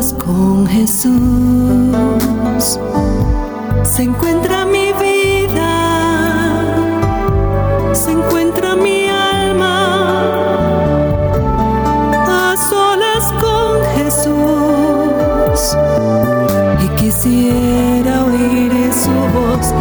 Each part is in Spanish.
con Jesús. Se encuentra mi vida, se encuentra mi alma. A solas con Jesús. Y quisiera oír su voz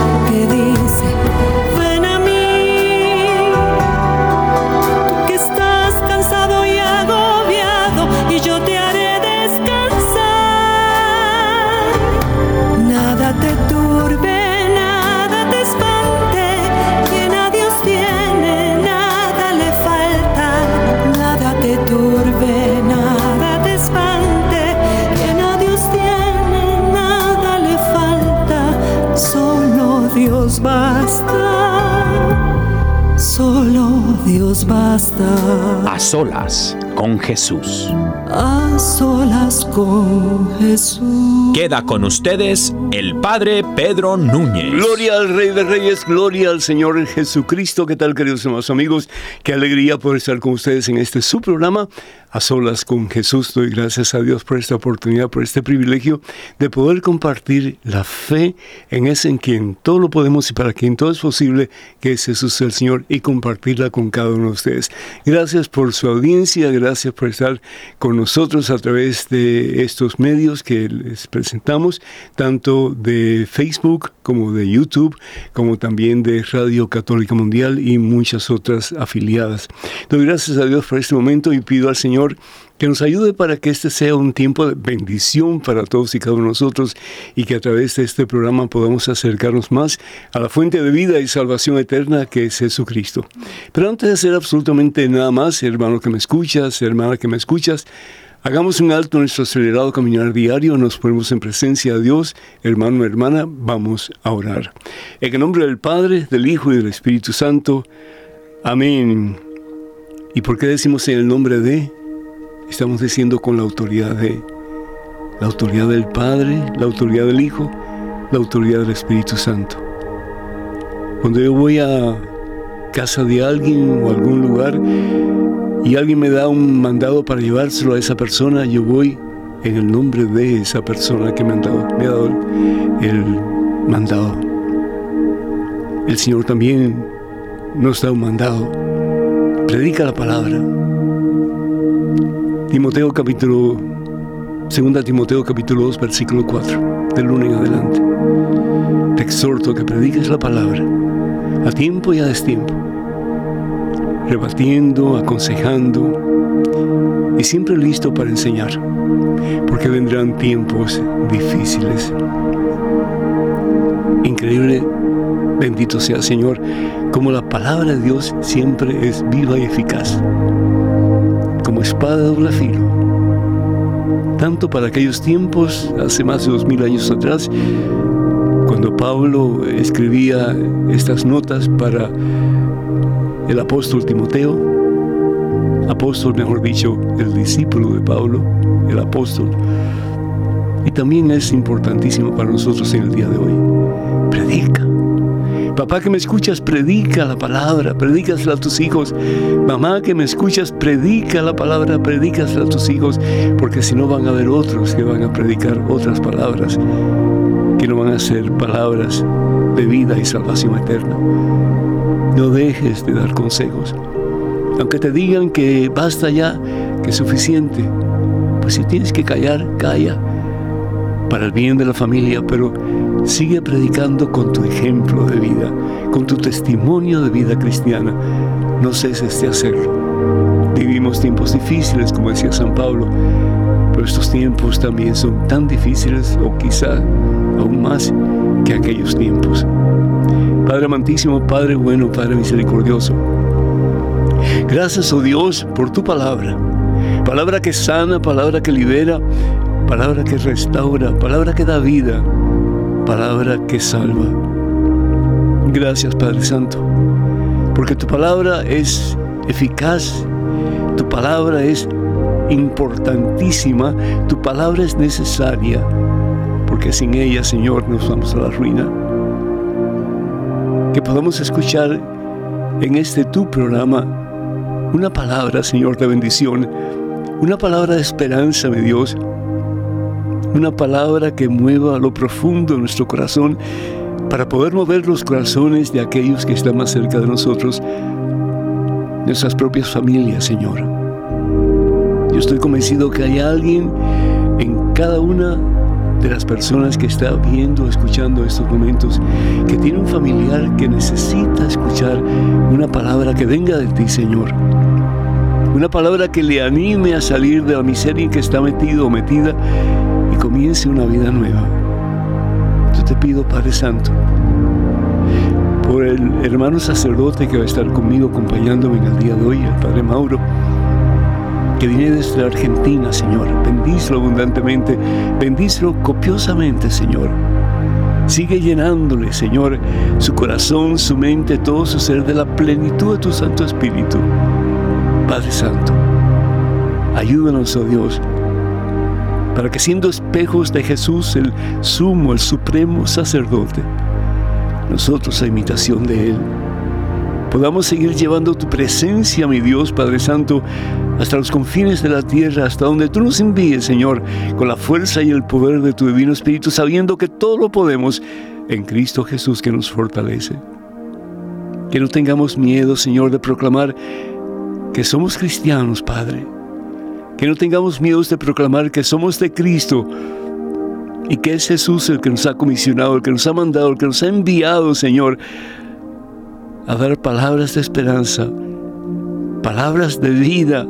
Dios basta. A solas con Jesús. A solas con Jesús. Queda con ustedes el Padre Pedro Núñez. Gloria al Rey de Reyes, gloria al Señor Jesucristo. ¿Qué tal, queridos hermanos amigos? Qué alegría poder estar con ustedes en este su programa, A Solas con Jesús. Doy gracias a Dios por esta oportunidad, por este privilegio de poder compartir la fe en ese en quien todo lo podemos y para quien todo es posible, que es Jesús el Señor, y compartirla con cada uno de ustedes. Gracias por su audiencia, gracias por estar con nosotros a través de estos medios que les presentamos, tanto de Facebook como de YouTube, como también de Radio Católica Mundial y muchas otras afiliadas. Doy gracias a Dios por este momento y pido al Señor que nos ayude para que este sea un tiempo de bendición para todos y cada uno de nosotros y que a través de este programa podamos acercarnos más a la fuente de vida y salvación eterna que es Jesucristo. Pero antes de hacer absolutamente nada más, hermano que me escuchas, hermana que me escuchas, Hagamos un alto en nuestro acelerado caminar diario, nos ponemos en presencia de Dios, hermano, hermana, vamos a orar. En el nombre del Padre, del Hijo y del Espíritu Santo. Amén. ¿Y por qué decimos en el nombre de? Estamos diciendo con la autoridad de, la autoridad del Padre, la autoridad del Hijo, la autoridad del Espíritu Santo. Cuando yo voy a casa de alguien o algún lugar y alguien me da un mandado para llevárselo a esa persona, yo voy en el nombre de esa persona que me, han dado, me ha dado el mandado. El Señor también nos da un mandado. Predica la palabra. Timoteo capítulo, segunda Timoteo capítulo 2, versículo 4, del lunes en adelante. Te exhorto a que prediques la palabra a tiempo y a destiempo, rebatiendo, aconsejando y siempre listo para enseñar, porque vendrán tiempos difíciles. Increíble, bendito sea Señor, como la palabra de Dios siempre es viva y eficaz, espada de doble filo, tanto para aquellos tiempos, hace más de dos mil años atrás, cuando Pablo escribía estas notas para el apóstol Timoteo, apóstol, mejor dicho, el discípulo de Pablo, el apóstol, y también es importantísimo para nosotros en el día de hoy. Predica. Papá que me escuchas, predica la palabra, predícasela a tus hijos. Mamá que me escuchas, predica la palabra, predícasela a tus hijos, porque si no van a haber otros que van a predicar otras palabras, que no van a ser palabras de vida y salvación eterna. No dejes de dar consejos. Aunque te digan que basta ya, que es suficiente, pues si tienes que callar, calla para el bien de la familia, pero sigue predicando con tu ejemplo de vida, con tu testimonio de vida cristiana. No ceses de hacerlo. Vivimos tiempos difíciles, como decía San Pablo, pero estos tiempos también son tan difíciles, o quizá aún más, que aquellos tiempos. Padre amantísimo, Padre bueno, Padre misericordioso, gracias, oh Dios, por tu palabra. Palabra que sana, palabra que libera, palabra que restaura, palabra que da vida, palabra que salva. Gracias Padre Santo, porque tu palabra es eficaz, tu palabra es importantísima, tu palabra es necesaria, porque sin ella, Señor, nos vamos a la ruina. Que podamos escuchar en este tu programa una palabra, Señor, de bendición, una palabra de esperanza, mi Dios, una palabra que mueva lo profundo de nuestro corazón para poder mover los corazones de aquellos que están más cerca de nosotros, nuestras propias familias, Señor. Yo estoy convencido que hay alguien en cada una de las personas que está viendo, escuchando estos momentos, que tiene un familiar que necesita escuchar una palabra que venga de ti, Señor. Una palabra que le anime a salir de la miseria en que está metido o metida comience una vida nueva. Yo te pido, Padre Santo, por el hermano sacerdote que va a estar conmigo acompañándome en el día de hoy, el Padre Mauro, que viene desde Argentina, Señor. Bendícelo abundantemente, bendícelo copiosamente, Señor. Sigue llenándole, Señor, su corazón, su mente, todo su ser de la plenitud de tu Santo Espíritu. Padre Santo, ayúdanos, oh Dios, para que siendo espejos de Jesús, el sumo, el supremo sacerdote, nosotros a imitación de Él, podamos seguir llevando tu presencia, mi Dios Padre Santo, hasta los confines de la tierra, hasta donde tú nos envíes, Señor, con la fuerza y el poder de tu Divino Espíritu, sabiendo que todo lo podemos en Cristo Jesús que nos fortalece. Que no tengamos miedo, Señor, de proclamar que somos cristianos, Padre. Que no tengamos miedo de proclamar que somos de Cristo y que es Jesús el que nos ha comisionado, el que nos ha mandado, el que nos ha enviado, Señor, a dar palabras de esperanza, palabras de vida,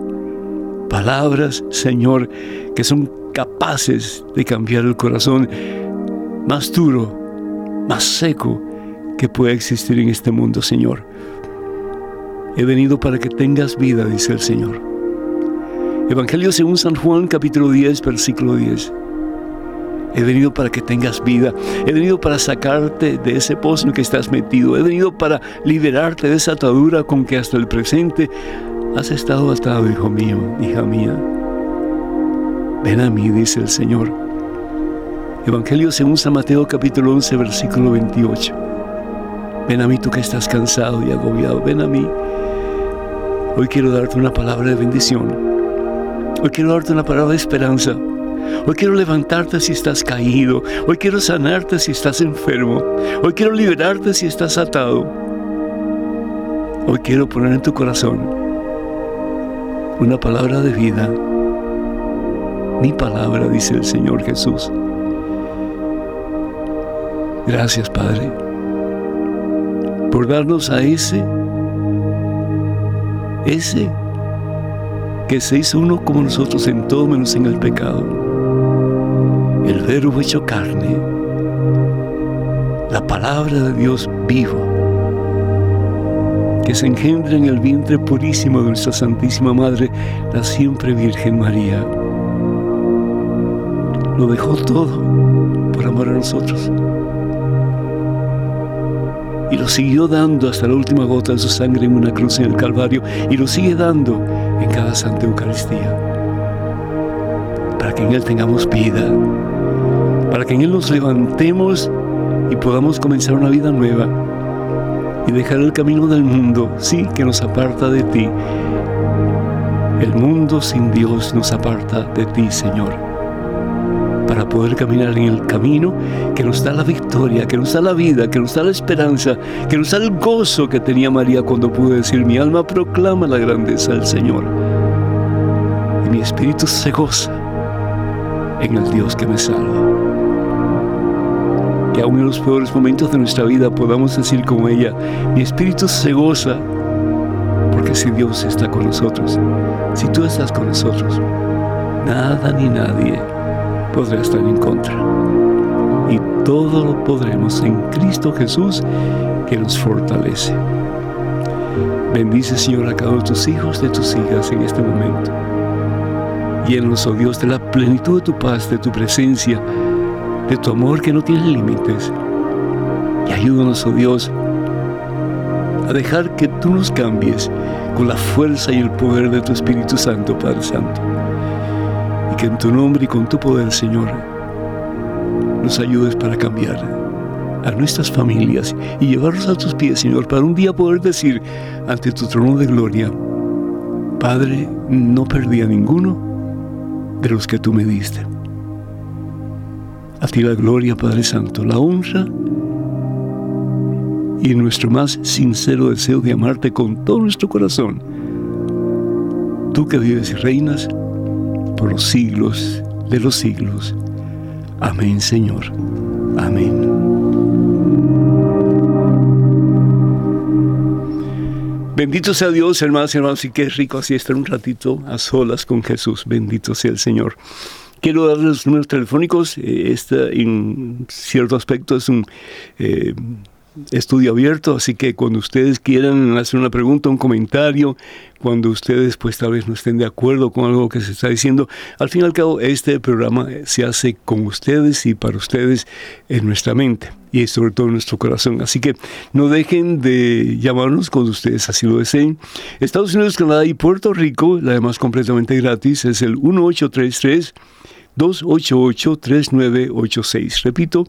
palabras, Señor, que son capaces de cambiar el corazón más duro, más seco que pueda existir en este mundo, Señor. He venido para que tengas vida, dice el Señor. Evangelio según San Juan, capítulo 10, versículo 10. He venido para que tengas vida. He venido para sacarte de ese pozo en que estás metido. He venido para liberarte de esa atadura con que hasta el presente has estado atado, hijo mío, hija mía. Ven a mí, dice el Señor. Evangelio según San Mateo capítulo 11, versículo 28. Ven a mí tú que estás cansado y agobiado. Ven a mí. Hoy quiero darte una palabra de bendición. Hoy quiero darte una palabra de esperanza. Hoy quiero levantarte si estás caído. Hoy quiero sanarte si estás enfermo. Hoy quiero liberarte si estás atado. Hoy quiero poner en tu corazón una palabra de vida. Mi palabra, dice el Señor Jesús. Gracias, Padre, por darnos a ese, ese que se hizo uno como nosotros en todo menos en el pecado el verbo hecho carne, la palabra de Dios vivo, que se engendra en el vientre purísimo de nuestra Santísima Madre, la siempre Virgen María. Lo dejó todo por amor a nosotros. Y lo siguió dando hasta la última gota de su sangre en una cruz en el Calvario. Y lo sigue dando en cada Santa Eucaristía. Para que en Él tengamos vida, para que en Él nos levantemos y podamos comenzar una vida nueva y dejar el camino del mundo, sí, que nos aparta de ti. El mundo sin Dios nos aparta de ti, Señor, poder caminar en el camino que nos da la victoria, que nos da la vida, que nos da la esperanza, que nos da el gozo que tenía María cuando pudo decir, mi alma proclama la grandeza del Señor y mi espíritu se goza en el Dios que me salva. Que aún en los peores momentos de nuestra vida podamos decir como ella, mi espíritu se goza, porque si Dios está con nosotros, si tú estás con nosotros, nada ni nadie podrá estar en contra. Y todo lo podremos en Cristo Jesús que nos fortalece. Bendice, Señor, a cada uno de tus hijos, de tus hijas en este momento. Llénanos, oh Dios, de la plenitud de tu paz, de tu presencia, de tu amor que no tiene límites. Y ayúdanos, oh Dios, a dejar que tú nos cambies con la fuerza y el poder de tu Espíritu Santo, Padre Santo. Que en tu nombre y con tu poder, Señor, nos ayudes para cambiar a nuestras familias y llevarlos a tus pies, Señor, para un día poder decir ante tu trono de gloria, Padre, no perdí a ninguno de los que tú me diste. A ti la gloria, Padre Santo, la honra y nuestro más sincero deseo de amarte con todo nuestro corazón. Tú que vives y reinas por los siglos de los siglos. Amén, Señor. Amén. Bendito sea Dios, hermanos y hermanos, y qué rico así estar un ratito a solas con Jesús. Bendito sea el Señor. Quiero darles los números telefónicos. Este, en cierto aspecto, es un eh, estudio abierto, así que cuando ustedes quieran hacer una pregunta, un comentario, cuando ustedes pues tal vez no estén de acuerdo con algo que se está diciendo, al fin y al cabo este programa se hace con ustedes y para ustedes en nuestra mente y sobre todo en nuestro corazón. Así que no dejen de llamarnos cuando ustedes así lo deseen. Estados Unidos, Canadá y Puerto Rico, la además completamente gratis, es el 1833 288 3986. Repito,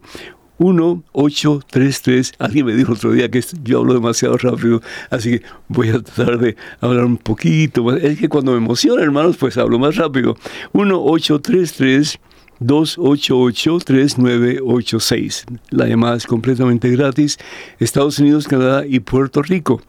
1833. Alguien me dijo otro día que yo hablo demasiado rápido, así que voy a tratar de hablar un poquito más. Es que cuando me emociona, hermanos, pues hablo más rápido. 1833 288-3986. La llamada es completamente gratis. Estados Unidos, Canadá y Puerto Rico.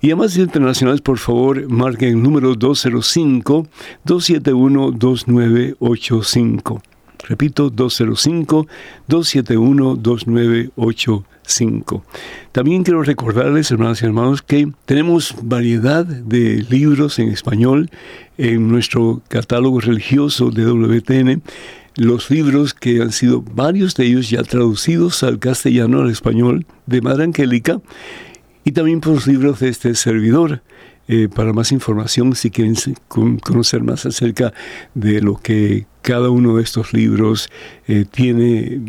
Y llamadas internacionales, por favor, marquen el número 205-271-2985. Repito, 205-271-2985. También quiero recordarles, hermanas y hermanos, que tenemos variedad de libros en español en nuestro catálogo religioso de WTN. Los libros que han sido varios de ellos ya traducidos al castellano, al español, de Madre Angélica, y también por los libros de este servidor. Eh, para más información, si quieren conocer más acerca de lo que cada uno de estos libros eh, tiene,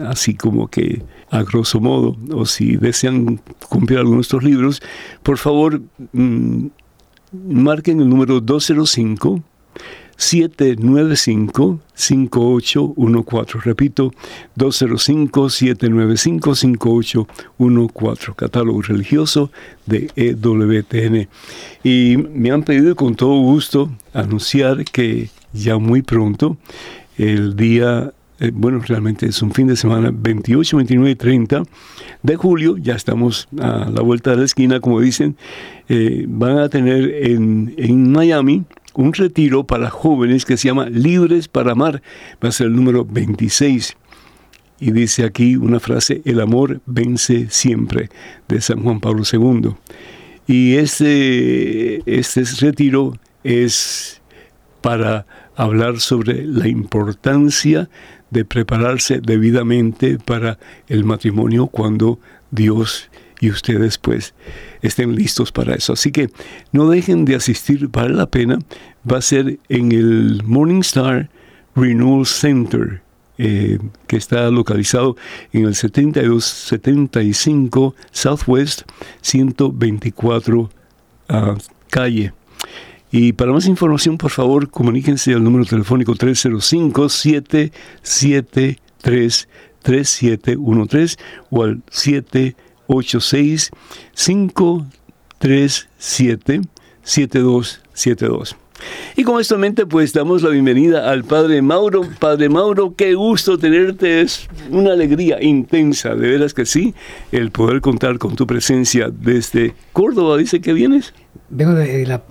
así como que a grosso modo, o si desean comprar alguno de estos libros, por favor, mm, marquen el número 205. 795-5814. Repito, 205-795-5814. Catálogo religioso de EWTN. Y me han pedido con todo gusto anunciar que ya muy pronto, el día eh, bueno, realmente es un fin de semana, 28, 29 y 30 de julio, ya estamos a la vuelta de la esquina, como dicen, eh, van a tener en, en Miami un retiro para jóvenes que se llama Libres para Amar. Va a ser el número 26. Y dice aquí una frase, el amor vence siempre, de San Juan Pablo II. Y este, este retiro es para hablar sobre la importancia de prepararse debidamente para el matrimonio cuando Dios y ustedes pues estén listos para eso. Así que no dejen de asistir, vale la pena. Va a ser en el Morningstar Renewal Center, eh, que está localizado en el 7275 Southwest 124 ah, calle. Y para más información, por favor, comuníquense al número telefónico 305-773-3713 o al 7 86 537 7272. Y con esto en mente, pues damos la bienvenida al Padre Mauro. Padre Mauro, qué gusto tenerte, es una alegría intensa, de veras que sí, el poder contar con tu presencia desde Córdoba. Dice que vienes. Vengo de la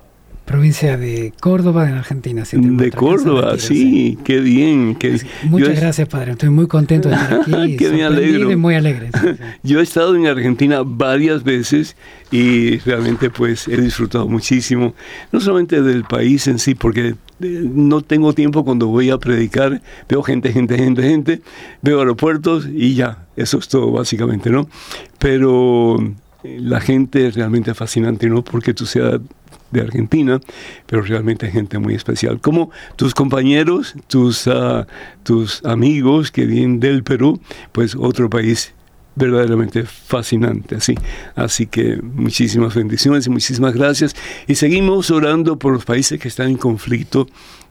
provincia de Córdoba, en Argentina. de Córdoba, sí, qué bien. Qué... Muchas gracias, padre. Estoy muy contento de estar aquí. que me alegro. muy alegre. Yo he estado en Argentina varias veces y realmente pues he disfrutado muchísimo, no solamente del país en sí, porque eh, no tengo tiempo cuando voy a predicar, veo gente, gente, gente, gente, veo aeropuertos y ya, eso es todo básicamente, ¿no? Pero eh, la gente es realmente fascinante, ¿no? Porque tu ciudad de Argentina, pero realmente gente muy especial. Como tus compañeros, tus, ah, tus amigos que vienen del Perú, pues otro país verdaderamente fascinante. Así, así que muchísimas bendiciones y muchísimas gracias. Y seguimos orando por los países que están en conflicto,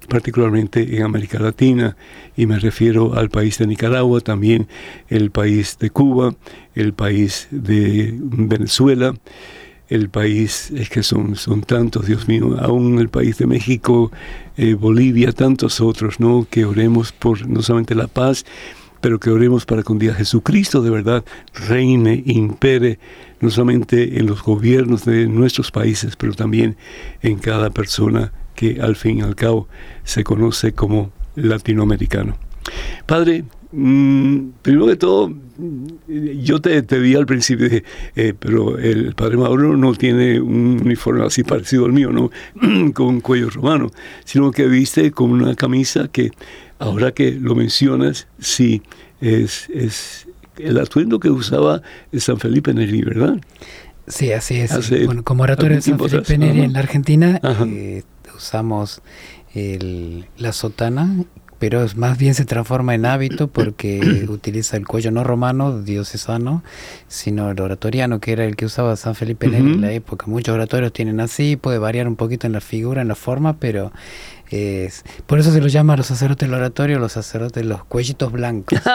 particularmente en América Latina, y me refiero al país de Nicaragua, también el país de Cuba, el país de Venezuela. El país, es que son, son tantos, Dios mío, aún el país de México, eh, Bolivia, tantos otros, ¿no? Que oremos por no solamente la paz, pero que oremos para que un día Jesucristo de verdad reine, impere, no solamente en los gobiernos de nuestros países, pero también en cada persona que al fin y al cabo se conoce como latinoamericano. Padre, mm, primero de todo, yo te, te vi al principio, dije, eh, pero el padre Mauro no tiene un uniforme así parecido al mío, ¿no? con un cuello romano, sino que viste con una camisa que Ahora que lo mencionas, sí, es, es el atuendo que usaba San Felipe Neri, ¿verdad? Sí, así es. bueno, como oratorio de San Felipe Neri en la Argentina, eh, usamos el, la sotana, pero más bien se transforma en hábito porque utiliza el cuello no romano, diocesano, sino el oratoriano, que era el que usaba San Felipe Neri en la época. Muchos oratorios tienen así, puede variar un poquito en la figura, en la forma, pero es, por eso se los llama a los sacerdotes del oratorio, los sacerdotes los cuellitos blancos.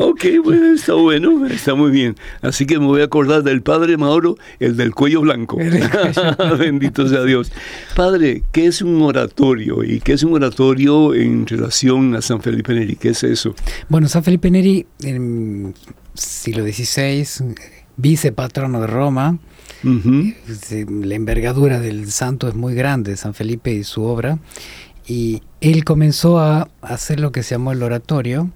Ok, bueno, está bueno, está muy bien. Así que me voy a acordar del Padre Mauro, el del cuello blanco. Bendito sea Dios. Padre, ¿qué es un oratorio? ¿Y qué es un oratorio en relación a San Felipe Neri? ¿Qué es eso? Bueno, San Felipe Neri, en siglo XVI, vicepatrono de Roma, la envergadura del santo es muy grande, San Felipe y su obra. Y él comenzó a hacer lo que se llamó el oratorio,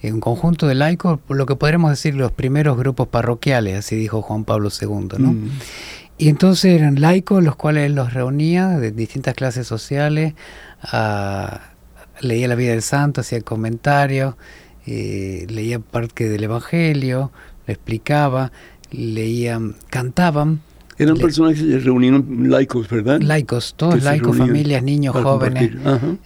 en un conjunto de laicos, lo que podríamos decir los primeros grupos parroquiales, así dijo Juan Pablo II. ¿no? Y entonces eran laicos los cuales él los reunía de distintas clases sociales, leía la vida del santo, hacía comentarios, eh, leía parte del Evangelio, lo explicaba, leían, cantaban eran personas que se reunieron laicos, ¿verdad? Laicos, todos laicos, familias, niños, jóvenes.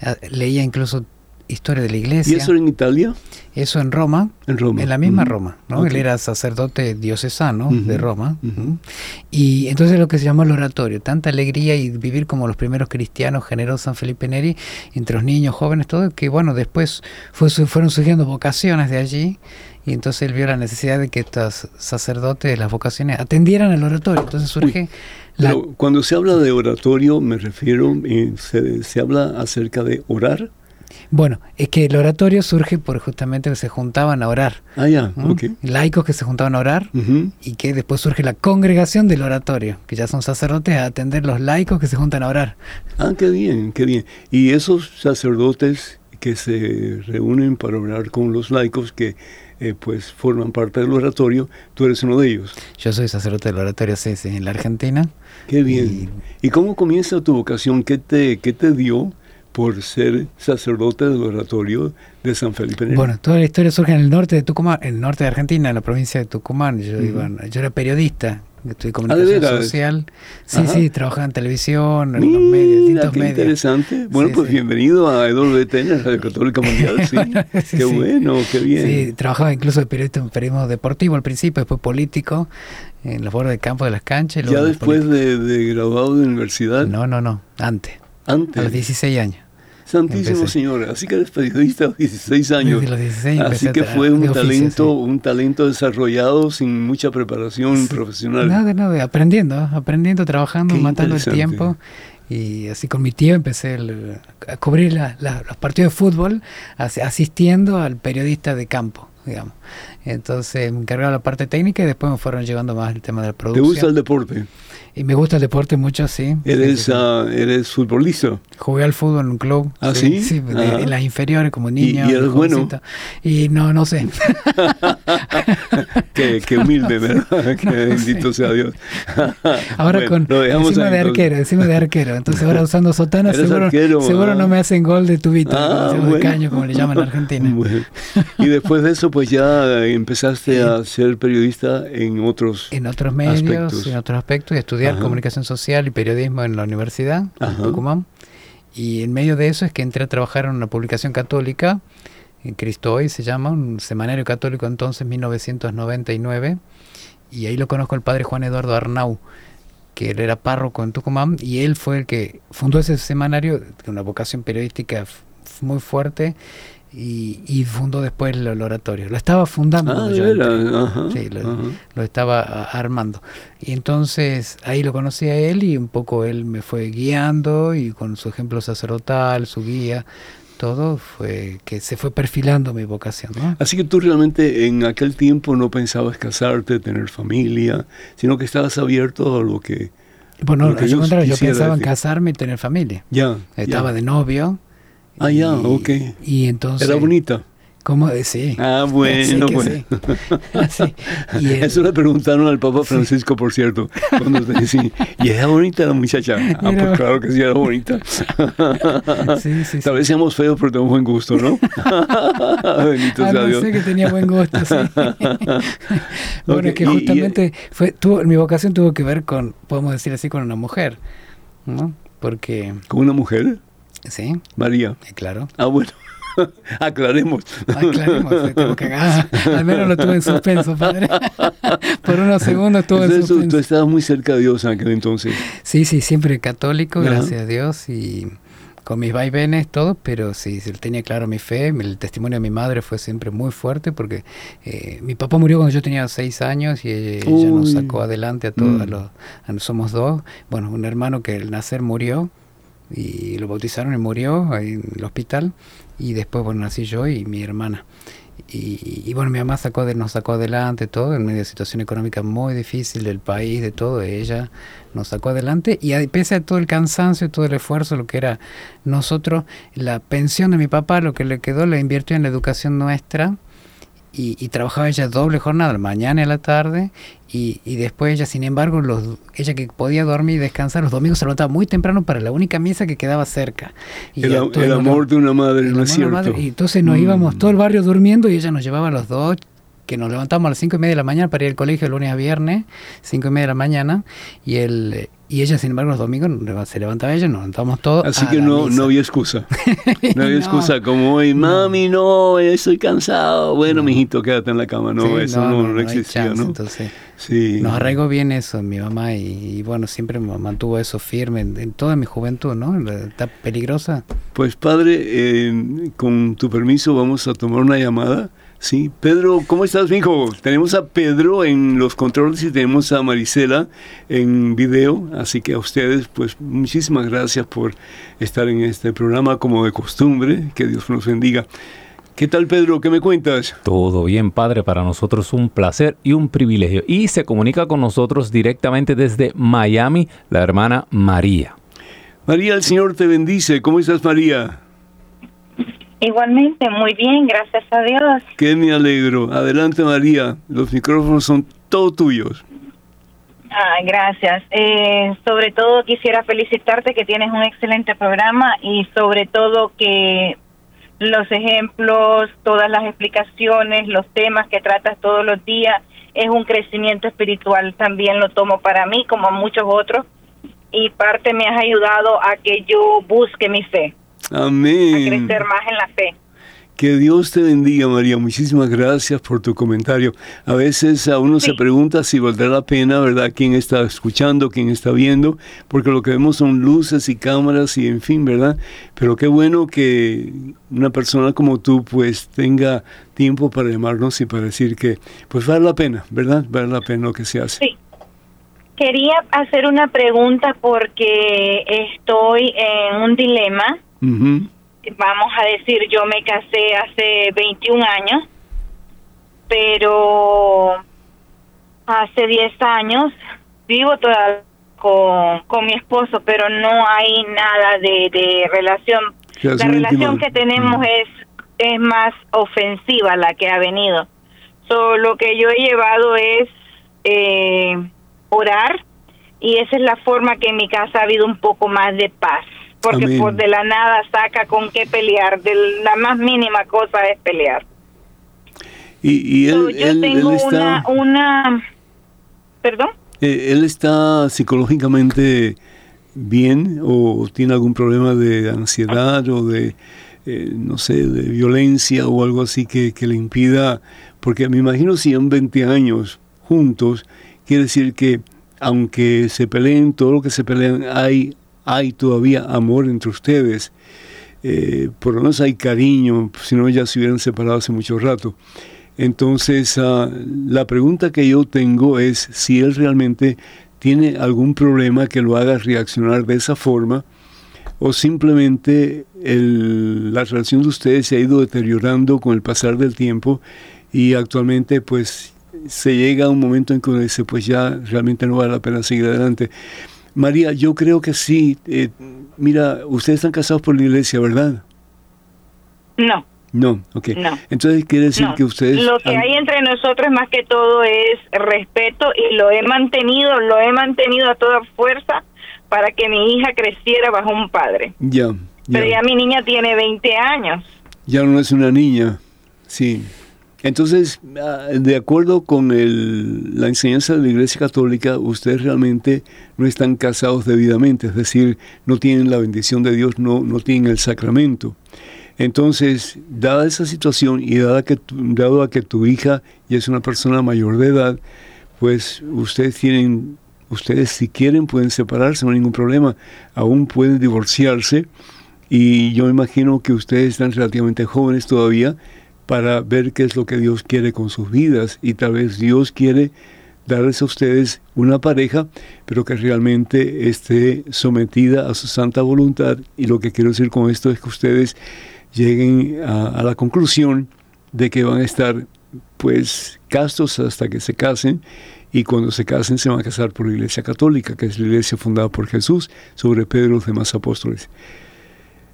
Ah, leía incluso historia de la iglesia. ¿Y eso en Italia? Eso en Roma. En Roma. En la misma Roma, ¿no? Él era sacerdote diocesano de Roma. Y entonces lo que se llamó el oratorio, tanta alegría y vivir como los primeros cristianos generosos San Felipe Neri, entre los niños, jóvenes, todo, que bueno, después fue, fueron surgiendo vocaciones de allí y entonces él vio la necesidad de que estos sacerdotes, las vocaciones, atendieran al oratorio. Entonces surge... Pero cuando se habla de oratorio, me refiero, eh, se, se, habla acerca de orar. Bueno, es que el oratorio surge por justamente que se juntaban a orar. Ah, ya, Laicos que se juntaban a orar y que después surge la congregación del oratorio, que ya son sacerdotes a atender los laicos que se juntan a orar. Ah, qué bien, qué bien. Y esos sacerdotes que se reúnen para orar con los laicos que eh, pues forman parte del oratorio, tú eres uno de ellos. Yo soy sacerdote del oratorio sí, en la Argentina. Qué bien. ¿Y, cómo comienza tu vocación? ¿Qué te, qué te dio por ser sacerdote del oratorio de San Felipe Neri? Bueno, toda la historia surge en el norte de Tucumán, en el norte de Argentina, en la provincia de Tucumán. Yo, yo era periodista, Estudié comunicación ah, social. Sí, sí, trabajaba en televisión, en los medios, distintos qué interesante. Bueno, pues bienvenido a EWTN, Radio Católica Mundial. Sí. qué bueno, qué bien. Sí, trabajaba incluso de periodista en periodismo deportivo al principio, después político, en los bordes del campo de las canchas. ¿Ya después de, de graduado de universidad? No, no, no, antes. Antes. A los 16 años. Santísimo Señor, así que eres periodista a 16 años. así que fue un talento, un talento desarrollado sin mucha preparación profesional. Nada, nada, aprendiendo, aprendiendo, trabajando, matando el tiempo. Y así con mi tío empecé a cubrir los partidos de fútbol asistiendo al periodista de campo, digamos. Entonces me encargaba la parte técnica y después me fueron llevando más el tema de la producción. ¿Te gusta el deporte? Y me gusta el deporte mucho, sí. ¿Eres, ah, ¿eres futbolista? Jugué al fútbol en un club. ¿Ah, sí? Sí, en las inferiores como niño. ¿Y, eres bueno? Y no, no sé. qué, humilde, ¿verdad? que bendito sea Dios. ahora con encima de arquero, encima de arquero. Entonces ahora usando sotana seguro, seguro no me hacen gol de tubito, ah, de caño, como le llaman en Argentina. Y después de eso, pues ya empezaste a ser periodista en otros En otros medios, aspectos. en otros aspectos, y estudiar Ajá. comunicación social y periodismo en la universidad, Ajá. en Tucumán. Y en medio de eso es que entré a trabajar en una publicación católica, en Cristo Hoy se llama, un semanario católico entonces, 1999. Y ahí lo conozco el padre Juan Eduardo Arnau, que él era párroco en Tucumán, y él fue el que fundó ese semanario, con una vocación periodística muy fuerte, y, y fundó después el, el oratorio. Lo estaba fundando. Ah, yo veras, ajá, Sí, lo, ajá. lo estaba armando. Y entonces ahí lo conocí a él y un poco él me fue guiando y con su ejemplo sacerdotal, su guía, todo fue que se fue perfilando mi vocación. ¿no? Así que tú realmente en aquel tiempo no pensabas casarte, tener familia, sino que estabas abierto a lo que... Bueno, Lo que yo quisiera pensaba en casarme y tener familia. Ya. Estaba ya. de novio. Ah, ya, ok. Y entonces... Era bonita. ¿Cómo? Sí. Ah, Sí bueno, que bueno. sí. Sí. Y Eso le preguntaron al Papa Francisco, por cierto, cuando te decían, ¿y era bonita la muchacha? Ah, Era- pues claro que sí, era bonita. Sí, sí, sí. Tal vez seamos feos, pero tenemos buen gusto, ¿no? Bendito Ah, sea no Dios. sé que tenía buen gusto, sí. bueno, Ok, es que y- y- justamente fue, tuvo, mi vocación tuvo que ver con, podemos decir así, con una mujer, ¿no? Porque, ¿Con una mujer? Sí, María. eh, claro. Ah, bueno. Aclaremos. Aclaremos, tengo que- ah, al menos lo tuve en suspenso, padre. Por unos segundos estuve en Entonces, tú, suspenso. estabas muy cerca de Dios en aquel entonces. Sí, sí, siempre católico, Ajá. gracias a Dios, y con mis vaivenes, todo, pero sí, tenía claro mi fe, el testimonio de mi madre fue siempre muy fuerte, porque eh, mi papá murió cuando yo tenía seis años y ella, ella nos sacó adelante a todos, Mm. a los, a- somos dos, bueno, un hermano que al nacer murió, y lo bautizaron y murió en el hospital, y después, bueno, nací yo y mi hermana. Y, y bueno, mi mamá sacó de, nos sacó adelante todo en medio de situación económica muy difícil del país, de todo. Ella nos sacó adelante y a- pese a todo el cansancio, todo el esfuerzo, lo que era nosotros, la pensión de mi papá, lo que le quedó, la invirtió en la educación nuestra. Y, y trabajaba ella doble jornada, la mañana y la tarde, y, y después ella, sin embargo, los, ella que podía dormir y descansar, los domingos se levantaba muy temprano para la única misa que quedaba cerca. Y El, el amor de una madre, ¿no es cierto? madre. Y entonces nos Mm. íbamos todo el barrio durmiendo y ella nos llevaba a los dos, que nos levantamos a las cinco y media de la mañana para ir al colegio de lunes a viernes, cinco y media de la mañana, y él y ella, sin embargo, los domingos se levantaba ella, nos levantábamos todos. Así que no, misa. no había excusa. No había No. excusa como hoy, mami, no, estoy cansado. Bueno, mijito, quédate en la cama. No, Sí, eso no, no, existía. Entonces, Sí. nos arraigó bien eso mi mamá y, y bueno, siempre me mantuvo eso firme en, en toda mi juventud, ¿no? Etapa peligrosa. Pues padre, eh, con tu permiso vamos a tomar una llamada. Sí, Pedro, ¿cómo estás, mijo? Tenemos a Pedro en los controles y tenemos a Marisela en video, así que a ustedes, pues muchísimas gracias por estar en este programa como de costumbre, que Dios nos bendiga. ¿Qué tal, Pedro? ¿Qué me cuentas? Todo bien, Padre, para nosotros un placer y un privilegio. Y se comunica con nosotros directamente desde Miami la hermana María. María, el Señor te bendice. ¿Cómo estás, María? Igualmente, muy bien, gracias a Dios. Que me alegro. Adelante, María. Los micrófonos son todos tuyos. Ah, gracias. Eh, sobre todo quisiera felicitarte que tienes un excelente programa y sobre todo que los ejemplos, todas las explicaciones, los temas que tratas todos los días es un crecimiento espiritual. También lo tomo para mí como a muchos otros y parte me has ayudado a que yo busque mi fe, a Amén. crecer más en la fe. Que Dios te bendiga, María. Muchísimas gracias por tu comentario. A veces a uno se pregunta si valdrá la pena, ¿verdad? ¿Quién está escuchando, quién está viendo? Porque lo que vemos son luces y cámaras y en fin, ¿verdad? Pero qué bueno que una persona como tú pues tenga tiempo para llamarnos y para decir que pues vale la pena, ¿verdad? Vale la pena lo que se hace. Sí. Quería hacer una pregunta porque estoy en un dilema. Ujú. Vamos a decir, yo me casé hace 21 años, pero hace 10 años vivo todavía con, con mi esposo, pero no hay nada de, de relación. La Relación que tenemos Mm. es, es más ofensiva la que ha venido. So, lo que yo he llevado es eh, orar y esa es la forma que en mi casa ha habido un poco más de paz. Porque Amén. por de la nada saca con qué pelear, de la más mínima cosa es pelear. Y, y él, So, yo él- tengo él está, una, una, perdón. eh, él está psicológicamente bien o tiene algún problema de ansiedad o de, eh, no sé, de violencia o algo así que, que le impida, porque me imagino si en 20 años juntos, quiere decir que aunque se peleen, todo lo que se pelean, hay, hay todavía amor entre ustedes. Eh, por lo menos hay cariño, si no ya se hubieran separado hace mucho rato. Entonces, ah, la pregunta que yo tengo es si él realmente tiene algún problema que lo haga reaccionar de esa forma o simplemente la relación de ustedes se ha ido deteriorando con el pasar del tiempo y actualmente pues se llega a un momento en que dice pues ya realmente no vale la pena seguir adelante. María, yo creo que sí. eh, mira, ustedes están casados por la iglesia, ¿verdad? No, No, ok. No. Entonces quiere decir no. que ustedes... Lo que han- hay entre nosotros más que todo es respeto y lo he mantenido, lo he mantenido a toda fuerza para que mi hija creciera bajo un padre. Ya, Pero ya. ya mi niña tiene 20 años. Ya no es una niña, sí. Entonces, ah, de acuerdo con el- la enseñanza de la Iglesia Católica, ustedes realmente no están casados debidamente, es decir, no tienen la bendición de Dios, no, no tienen el sacramento. Entonces, dada esa situación y dada que dado a que tu hija ya es una persona mayor de edad, pues ustedes tienen, ustedes si quieren pueden separarse, no hay ningún problema, aún pueden divorciarse y yo imagino que ustedes están relativamente jóvenes todavía para ver qué es lo que Dios quiere con sus vidas y tal vez Dios quiere darles a ustedes una pareja, pero que realmente esté sometida a su santa voluntad. Y lo que quiero decir con esto es que ustedes lleguen a, la conclusión de que van a estar pues castos hasta que se casen y cuando se casen se van a casar por la Iglesia Católica, que es la iglesia fundada por Jesús sobre Pedro y los demás apóstoles.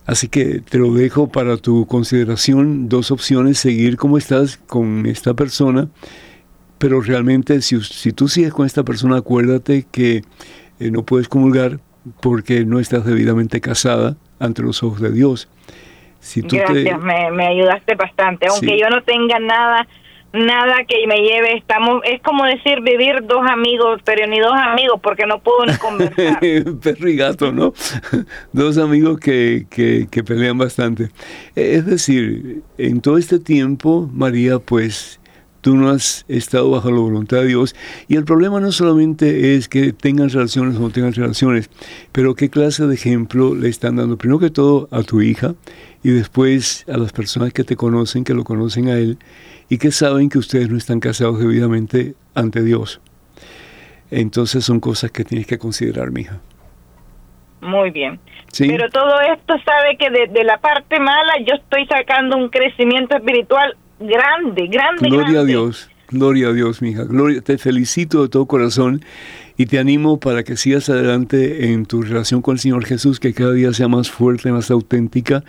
Así que te lo dejo para tu consideración, dos opciones, seguir como estás con esta persona, pero realmente si, si tú sigues con esta persona, acuérdate que eh, no puedes comulgar porque no estás debidamente casada ante los ojos de Dios. Si tú te- Gracias, me, me ayudaste bastante. Aunque Sí. yo no tenga nada, nada que me lleve, estamos, es como decir vivir dos amigos, pero ni dos amigos, porque no puedo ni conversar. Perro y gato, ¿no? Dos amigos que, que, que pelean bastante. Eh, Es decir, en todo este tiempo, María, pues tú no has estado bajo la voluntad de Dios. Y el problema no solamente es que tengan relaciones o no tengan relaciones, pero qué clase de ejemplo le están dando, primero que todo, a tu hija y después a las personas que te conocen, que lo conocen a él y que saben que ustedes no están casados debidamente ante Dios. Entonces son cosas que tienes que considerar, mija. Muy bien. ¿Sí? Pero todo esto sabe que de, de la parte mala yo estoy sacando un crecimiento espiritual grande, grande, Gloria a. Dios, gloria a Dios, mija. Gloria, te felicito de todo corazón y te animo para que sigas adelante en tu relación con el Señor Jesús, que cada día sea más fuerte, más auténtica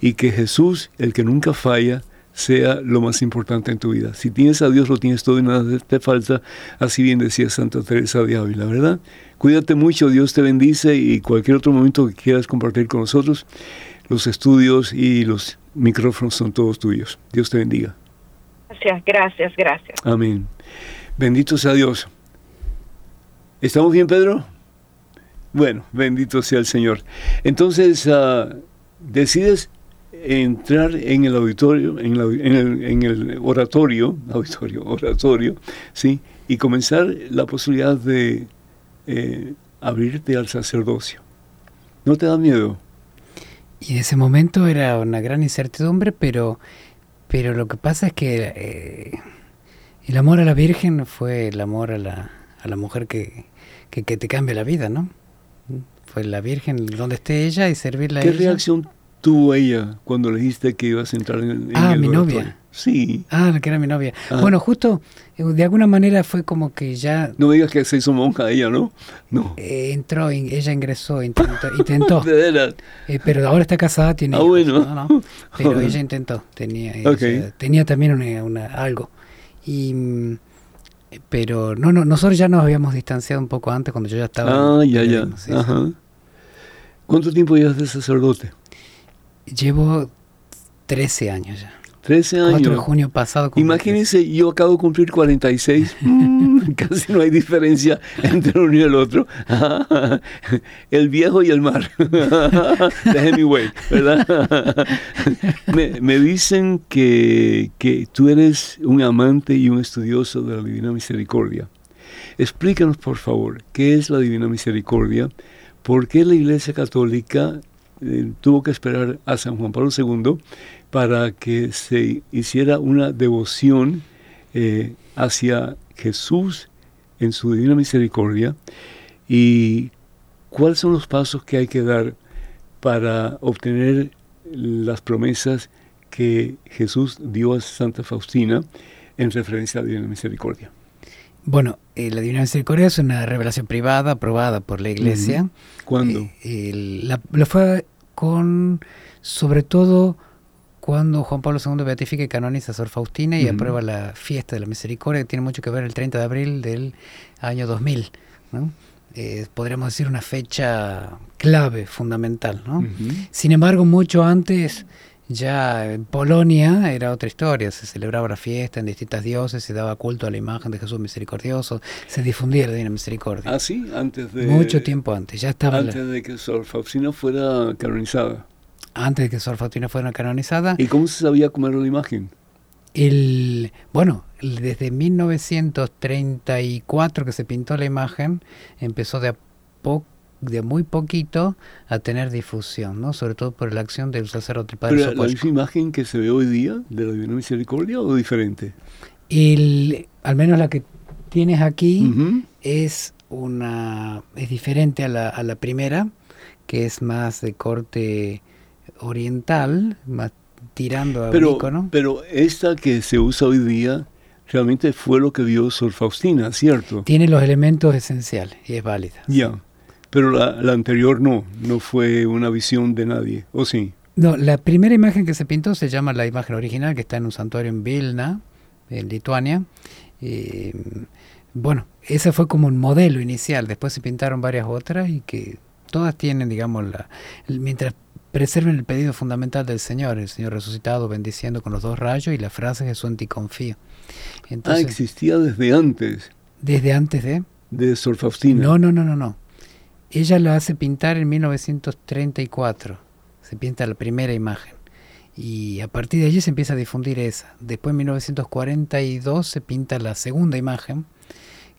y que Jesús, el que nunca falla, sea lo más importante en tu vida. Si tienes a Dios, lo tienes todo y nada te falta. Así bien decía Santa Teresa de Ávila, ¿verdad? Cuídate mucho, Dios te bendice y cualquier otro momento que quieras compartir con nosotros, los estudios y los micrófonos son todos tuyos. Dios te bendiga. Gracias, gracias, gracias. Amén. Bendito sea Dios. ¿Estamos bien, Pedro? Bueno, bendito sea el Señor. Entonces, ah, decides entrar en el auditorio, en, la- en el, en el oratorio, auditorio, oratorio, ¿sí? Y comenzar la posibilidad de eh, abrirte al sacerdocio. ¿No te da miedo? Y en ese momento era una gran incertidumbre, pero, pero lo que pasa es que eh, el amor a la Virgen fue el amor a la, a la mujer que, que, que te cambia la vida, ¿no? Fue la Virgen donde esté ella y servirla a ¿Qué ella. reacción tuvo ella cuando le dijiste que ibas a entrar en, en Ah, el mi oratorio? novia. Sí. Ah, que era mi novia. Ah. Bueno, justo eh, de alguna manera fue como que ya No me digas que se hizo monja ella, ¿no? No. eh, entró, in- ella ingresó, intentó, intentó eh, pero ahora está casada, tiene Ah, hijos, bueno. ¿no? No, pero ella intentó, tenía, ella tenía también una, una- algo. Y, mm, pero no, no, nosotros ya nos habíamos distanciado un poco antes cuando yo ya estaba. Ah, ya, ya. Ajá. ¿Cuánto tiempo llevas de sacerdote? Llevo 13 años ya. 13 años. 4 de junio pasado. Imagínense, yo acabo de cumplir 46, mm, casi no hay diferencia entre uno y el otro. El viejo y el mar, de Hemingway, ¿verdad? Me, me dicen que, que tú eres un amante y un estudioso de la Divina Misericordia. Explícanos, por favor, qué es la Divina Misericordia, por qué la Iglesia Católica eh, tuvo que esperar a San Juan Pablo II para que se hiciera una devoción eh, hacia Jesús en su divina misericordia y cuáles son los pasos que hay que dar para obtener las promesas que Jesús dio a Santa Faustina en referencia a la divina misericordia. Bueno, eh, la Divina Misericordia es una revelación privada aprobada por la Iglesia. ¿Cuándo? Eh, el- la, lo fue con, sobre todo, cuando Juan Pablo II beatifica y canoniza a Sor Faustina y Ujú. aprueba la fiesta de la misericordia, que tiene mucho que ver el 30 de abril del año 2000. ¿no? Eh, podríamos decir una fecha clave, fundamental. ¿no? Ujú. Sin embargo, mucho antes, ya en Polonia era otra historia. Se celebraba la fiesta en distintas dioses, se daba culto a la imagen de Jesús misericordioso, se difundía la Divina Misericordia. Ah, sí, antes de... Mucho tiempo antes, ya estaba la- Antes de que Sor Faustina fuera canonizada. antes de que Sor Faustina fuera canonizada. ¿Y cómo se sabía cómo era la imagen? El, bueno, desde 1934 que se pintó la imagen, empezó de a po- de muy poquito a tener difusión, ¿no? Sobre todo por la acción del sacerdote padre ¿Pero la Sopochko. misma imagen que se ve hoy día de la Divina Misericordia o diferente? El, al menos la que tienes aquí es una es diferente a la, a la primera, que es más de corte oriental, más tirando a Pero, Mícono. pero esta que se usa hoy día realmente fue lo que vio Sor Faustina, ¿cierto? Tiene los elementos esenciales y es válida. Ya. Pero la, la anterior no, no fue una visión de nadie, ¿o sí? No, la primera imagen que se pintó se llama la imagen original, que está en un santuario en Vilna, en Lituania. Eh, bueno, ese fue como un modelo inicial. Después se pintaron varias otras y que todas tienen, digamos, la, mientras preserven el pedido fundamental del Señor, el Señor resucitado bendiciendo con los dos rayos y la frase Jesús en ti confío. ah, existía desde antes desde antes de... de Sor Faustina. No, no, no, no, no. Ella lo hace pintar en 1934. Se pinta la primera imagen. Y a partir de allí se empieza a difundir esa. Después en 1942 se pinta la segunda imagen,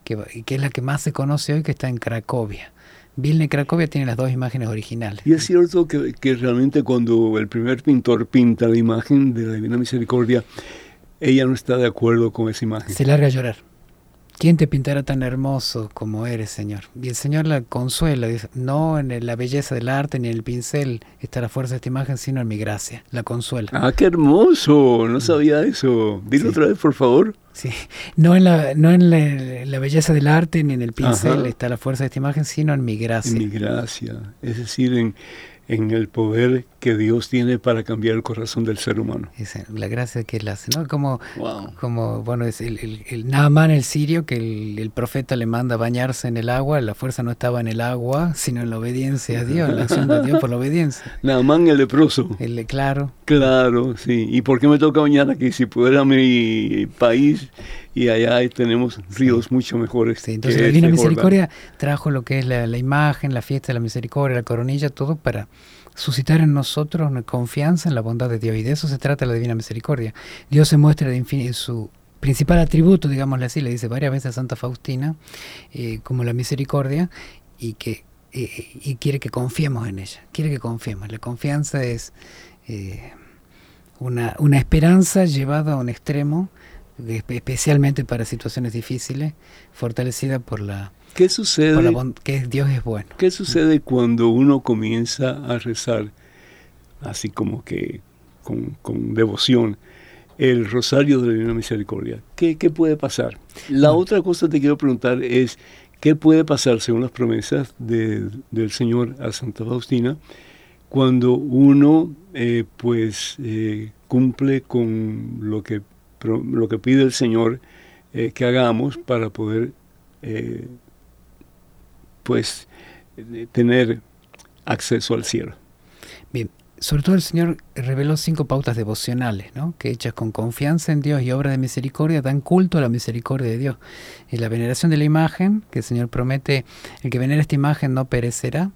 que, que es la que más se conoce hoy, que está en Cracovia. Vilna y Cracovia tienen las dos imágenes originales. Y es cierto que, que realmente cuando el primer pintor pinta la imagen de la Divina Misericordia, ella no está de acuerdo con esa imagen. Se larga a llorar. ¿Quién te pintará tan hermoso como eres, Señor? Y el Señor la consuela, dice, no en la belleza del arte ni en el pincel está la fuerza de esta imagen, sino en mi gracia. La consuela. Ah, qué hermoso, no sabía eso. Dilo Sí. otra vez, por favor. Sí. No en, la, no en la, la belleza del arte ni en el pincel Ajá. está la fuerza de esta imagen, sino en mi gracia. En mi gracia, es decir, en, en el poder que Dios tiene para cambiar el corazón del ser humano. Esa, la gracia que él hace, ¿no? Como, Wow. como bueno, es el, el, el Naaman el sirio, que el, el profeta le manda a bañarse en el agua, la fuerza no estaba en el agua, sino en la obediencia a Dios, la acción de Dios por la obediencia. Naamán el leproso. El, claro, Claro, sí. ¿Y por qué me toca bañar aquí? Si pudiera mi país y allá tenemos ríos mucho mejores. Sí, entonces la Divina este Jordán. Misericordia trajo lo que es la, la imagen, la fiesta de la misericordia, la coronilla, todo para suscitar en nosotros confianza en la bondad de Dios. Y de eso se trata la Divina Misericordia. Dios se muestra de su principal atributo, digámosle así, le dice varias veces a Santa Faustina, eh, como la misericordia, y que eh, y quiere que confiemos en ella, quiere que confiemos. La confianza es eh, una, una esperanza llevada a un extremo, espe- especialmente para situaciones difíciles, fortalecida por la, ¿Qué por sucede? la que Dios es bueno. ¿Qué sucede cuando uno comienza a rezar así como que con, con devoción el rosario de la Divina Misericordia? ¿Qué, qué puede pasar? La otra cosa que te quiero preguntar es, ¿qué puede pasar según las promesas de- del Señor a Santa Faustina cuando uno eh, pues eh, cumple con lo que, lo que pide el Señor eh, que hagamos para poder pues eh, tener acceso al cielo. Bien, sobre todo el Señor reveló cinco pautas devocionales, ¿no? que hechas con confianza en Dios y obra de misericordia dan culto a la misericordia de Dios. Y la veneración de la imagen, que el Señor promete, el que venera esta imagen no perecerá.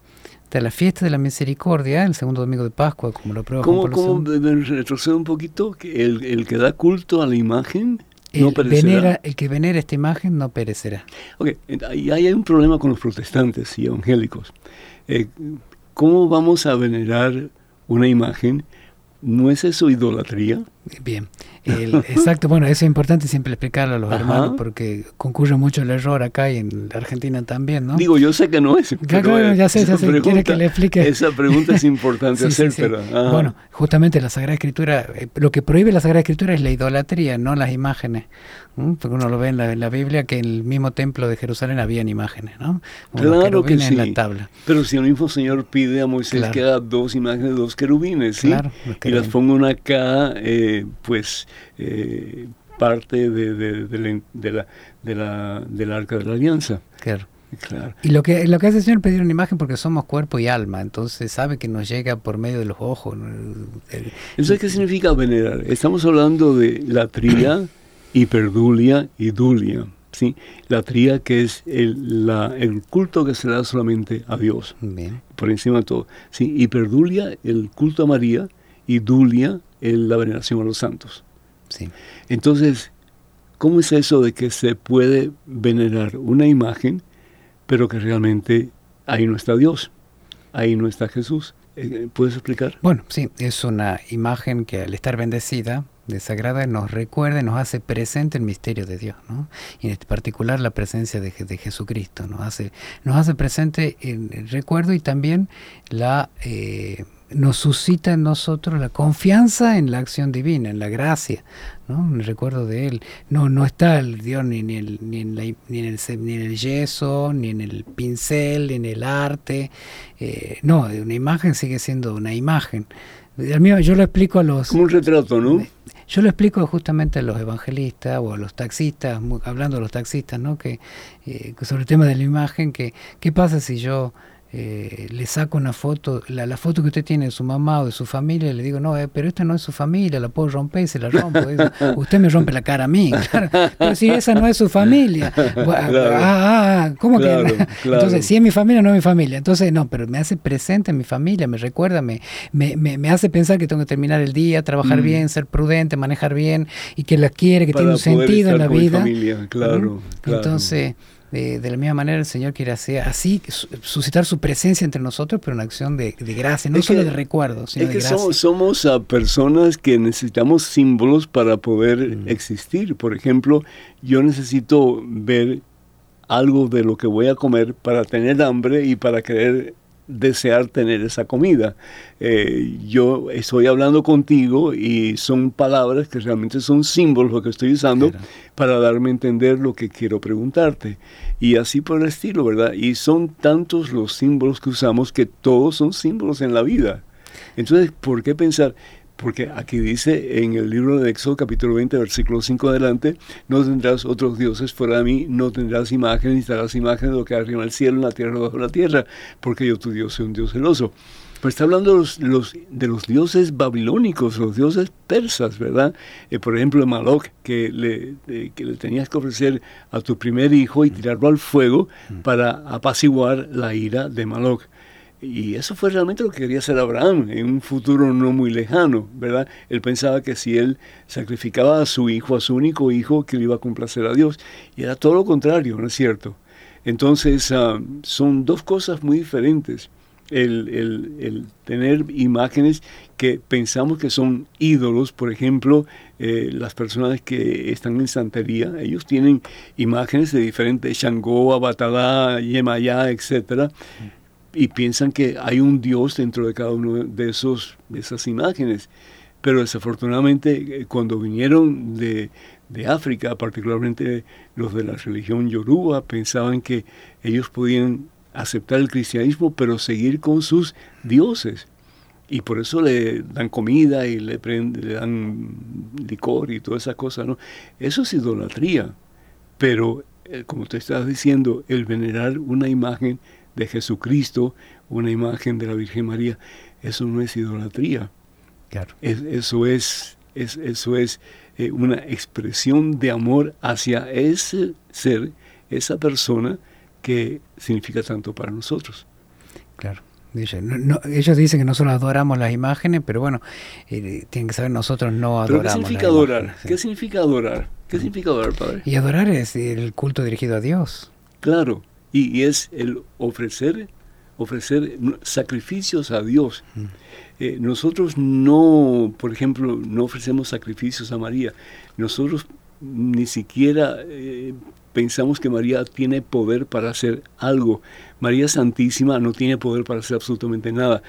De la fiesta de la misericordia, el segundo domingo de Pascua, como lo prueba ¿Cómo, cómo retrocede un poquito? El, el que da culto a la imagen no el, venera, el que venera esta imagen no perecerá. Ok, ahí hay un problema con los protestantes y evangélicos. Eh, ¿Cómo vamos a venerar una imagen ¿No es eso idolatría? Bien, exacto. Bueno, eso es importante siempre explicarlo a los hermanos porque concurre mucho el error acá y en Argentina también, ¿no? Digo, yo sé que no es. Claro, ya sé, ya sé. Quiere que le explique. Esa pregunta es importante hacer, pero. Bueno, justamente la Sagrada Escritura, eh, lo que prohíbe la Sagrada Escritura es la idolatría, no las imágenes. Porque uno lo ve en la, Biblia que en el mismo templo de Jerusalén habían imágenes, ¿no? claro que sí. Pero si el mismo Señor pide a Moisés que haga dos imágenes dos querubines, ¿sí? Claro, y las ponga una acá, eh, pues eh, parte de, de, de, la, de, la, de la, del arca de la alianza. Claro. Claro. Y lo que, lo que hace el Señor es pedir una imagen porque somos cuerpo y alma, entonces sabe que nos llega por medio de los ojos. ¿Eso qué significa venerar? Estamos hablando de la tría hiperdulia y dulia. ¿sí? La tría que es el, la, el culto que se da solamente a Dios, por encima de todo. ¿sí? Hiperdulia, el culto a María, y dulia, la veneración a los santos. Sí. Entonces, ¿cómo es eso de que se puede venerar una imagen, pero que realmente ahí no está Dios, ahí no está Jesús? Eh, ¿Puedes explicar? Bueno, sí, es una imagen que al estar bendecida desagrada nos recuerda nos hace presente el misterio de Dios, ¿no? Y en este particular la presencia de, Jesucristo, nos hace, nos hace presente el, recuerdo y también la... Eh, nos suscita en nosotros la confianza en la acción divina, en la gracia, ¿no? el recuerdo de Él. No, no está el Dios ni, ni, el, ni, en, el, ni en el yeso, ni en el pincel, ni en el arte. Eh, no, una imagen sigue siendo una imagen. Yo lo explico a los... Como un retrato, ¿no? Yo lo explico justamente a los evangelistas o a los taxistas, hablando de los taxistas, ¿no? Que eh, sobre el tema de la imagen, que qué pasa si yo eh, le saco una foto, la, la, foto que usted tiene de su mamá o de su familia, y le digo, no, eh, pero esta no es su familia, la puedo romper y se la rompo. usted me rompe la cara a mí, claro. Pero si esa no es su familia. Ah, ah, ah, ¿cómo que? Entonces, si es mi familia, no es mi familia. Entonces, no, pero me hace presente en mi familia, me recuerda, me, me, me, hace pensar que tengo que terminar el día, trabajar mm. bien, ser prudente, manejar bien y que la quiere, que tiene un sentido en la vida. Familia, claro, claro. Entonces de, la misma manera el Señor quiere hacer así, suscitar su presencia entre nosotros, pero una acción de, gracia, no solo de recuerdo, sino es que Somos, somos a personas que necesitamos símbolos para poder existir. Por ejemplo, yo necesito ver algo de lo que voy a comer para tener hambre y para querer desear tener esa comida. Eh, yo estoy hablando contigo y son palabras que realmente son símbolos lo que estoy usando para darme a entender lo que quiero preguntarte. Y así por el estilo, ¿verdad? Y son tantos los símbolos que usamos que todos son símbolos en la vida. Entonces, ¿por qué pensar? Porque aquí dice en el libro de Éxodo capítulo 20, versículo 5 adelante, no tendrás otros dioses fuera de mí, no tendrás imágenes, ni estarás imágenes de lo que hay arriba en el cielo, en la tierra, bajo la tierra, porque yo tu Dios soy un Dios celoso. Pero está hablando de los, los, de los dioses babilónicos, los dioses persas, ¿verdad? Eh, por ejemplo, Maloc, que le, que le tenías que ofrecer a tu primer hijo y tirarlo al fuego para apaciguar la ira de Maloc. Y eso fue realmente lo que quería hacer Abraham en un futuro no muy lejano, ¿verdad? Él pensaba que si él sacrificaba a su hijo, a su único hijo, que le iba a complacer a Dios. Y era todo lo contrario, ¿no es cierto? Entonces, ah, son dos cosas muy diferentes. El, el, tener imágenes que pensamos que son ídolos, por ejemplo, eh, las personas que están en santería, ellos tienen imágenes de diferentes Shango, Abatalá, Yemayá, etcétera y piensan que hay un Dios dentro de cada uno de, esos, de esas imágenes. Pero desafortunadamente eh, cuando vinieron de, de África, particularmente los de la religión yoruba, pensaban que ellos podían aceptar el cristianismo, pero seguir con sus dioses. Y por eso le dan comida y le, le dan licor y todas esas cosas. ¿no? Eso es idolatría. Pero, eh, como te estás diciendo, el venerar una imagen de Jesucristo, una imagen de la Virgen María. eso no es idolatría. Claro. Es- eso es, es- eso es eh, una expresión de amor hacia ese ser, esa persona que significa tanto para nosotros. Claro. Dice, no- no- ellos dicen que nosotros adoramos las imágenes, pero bueno, eh, tienen que saber nosotros no Pero ¿qué adoramos. significa las adorar? imágenes, sí. ¿Qué significa adorar? ¿Qué significa adorar, Padre? Y adorar es el culto dirigido a Dios. Claro, y, y es el ofrecer, ofrecer sacrificios a Dios. Eh, nosotros no, por ejemplo, no ofrecemos sacrificios a María. Nosotros ni siquiera eh, pensamos que María tiene poder para hacer algo. María Santísima no tiene poder para hacer absolutamente nada.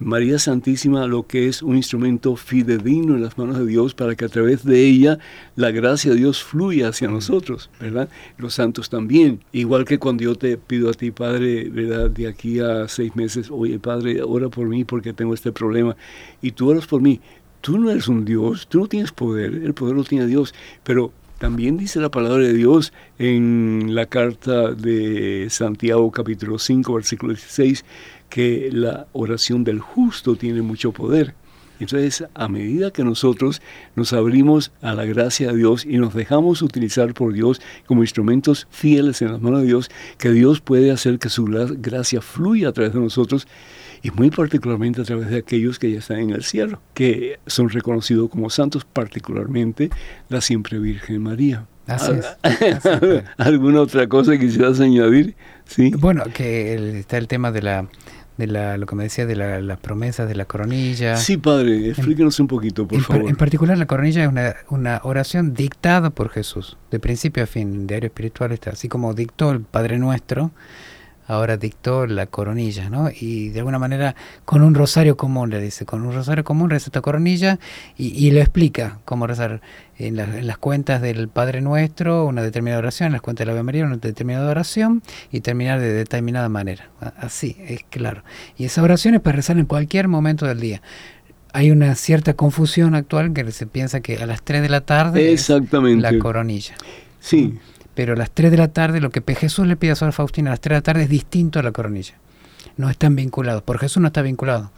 María Santísima lo que es un instrumento fidedigno en las manos de Dios para que a través de ella la gracia de Dios fluya hacia nosotros, ¿verdad? Los santos también. Igual que cuando yo te pido a ti, Padre, ¿verdad? De aquí a seis meses, oye, Padre, ora por mí porque tengo este problema. Y tú oras por mí. Tú no eres un Dios, tú no tienes poder, el poder lo tiene Dios, pero también dice la palabra de Dios en la carta de Santiago capítulo 5 versículo 16 que la oración del justo tiene mucho poder. Entonces, a medida que nosotros nos abrimos a la gracia de Dios y nos dejamos utilizar por Dios como instrumentos fieles en las manos de Dios, que Dios puede hacer que su gra- gracia fluya a través de nosotros y muy particularmente a través de aquellos que ya están en el cielo, que son reconocidos como santos, particularmente la siempre Virgen María. Así es. Ah, Así es. ¿Alguna otra cosa que quisieras añadir? Sí. Bueno, que el- está el tema de la, de la, lo que me decía de la- las promesas de la coronilla. Sí, padre, explíquenos un poquito, por en, favor. en particular la coronilla es una, una oración dictada por Jesús, de principio a fin, diario espiritual está, así como dictó el Padre Nuestro, ahora dictó la coronilla, ¿no? Y de alguna manera con un rosario común, le dice, con un rosario común reza esta coronilla y, y lo explica cómo rezar en, la- en las cuentas del Padre Nuestro, una determinada oración, en las cuentas de la Ave María, una determinada oración y terminar de determinada manera. Así, es claro. Y esa oración es para rezar en cualquier momento del día. Hay una cierta confusión actual que se piensa que a las 3 de la tarde es Exactamente. la coronilla. Sí, Pero a las 3 de la tarde, lo que Jesús le pide a Sor Faustina a las 3 de la tarde es distinto a la coronilla. No están vinculados. Por Jesús no está vinculado.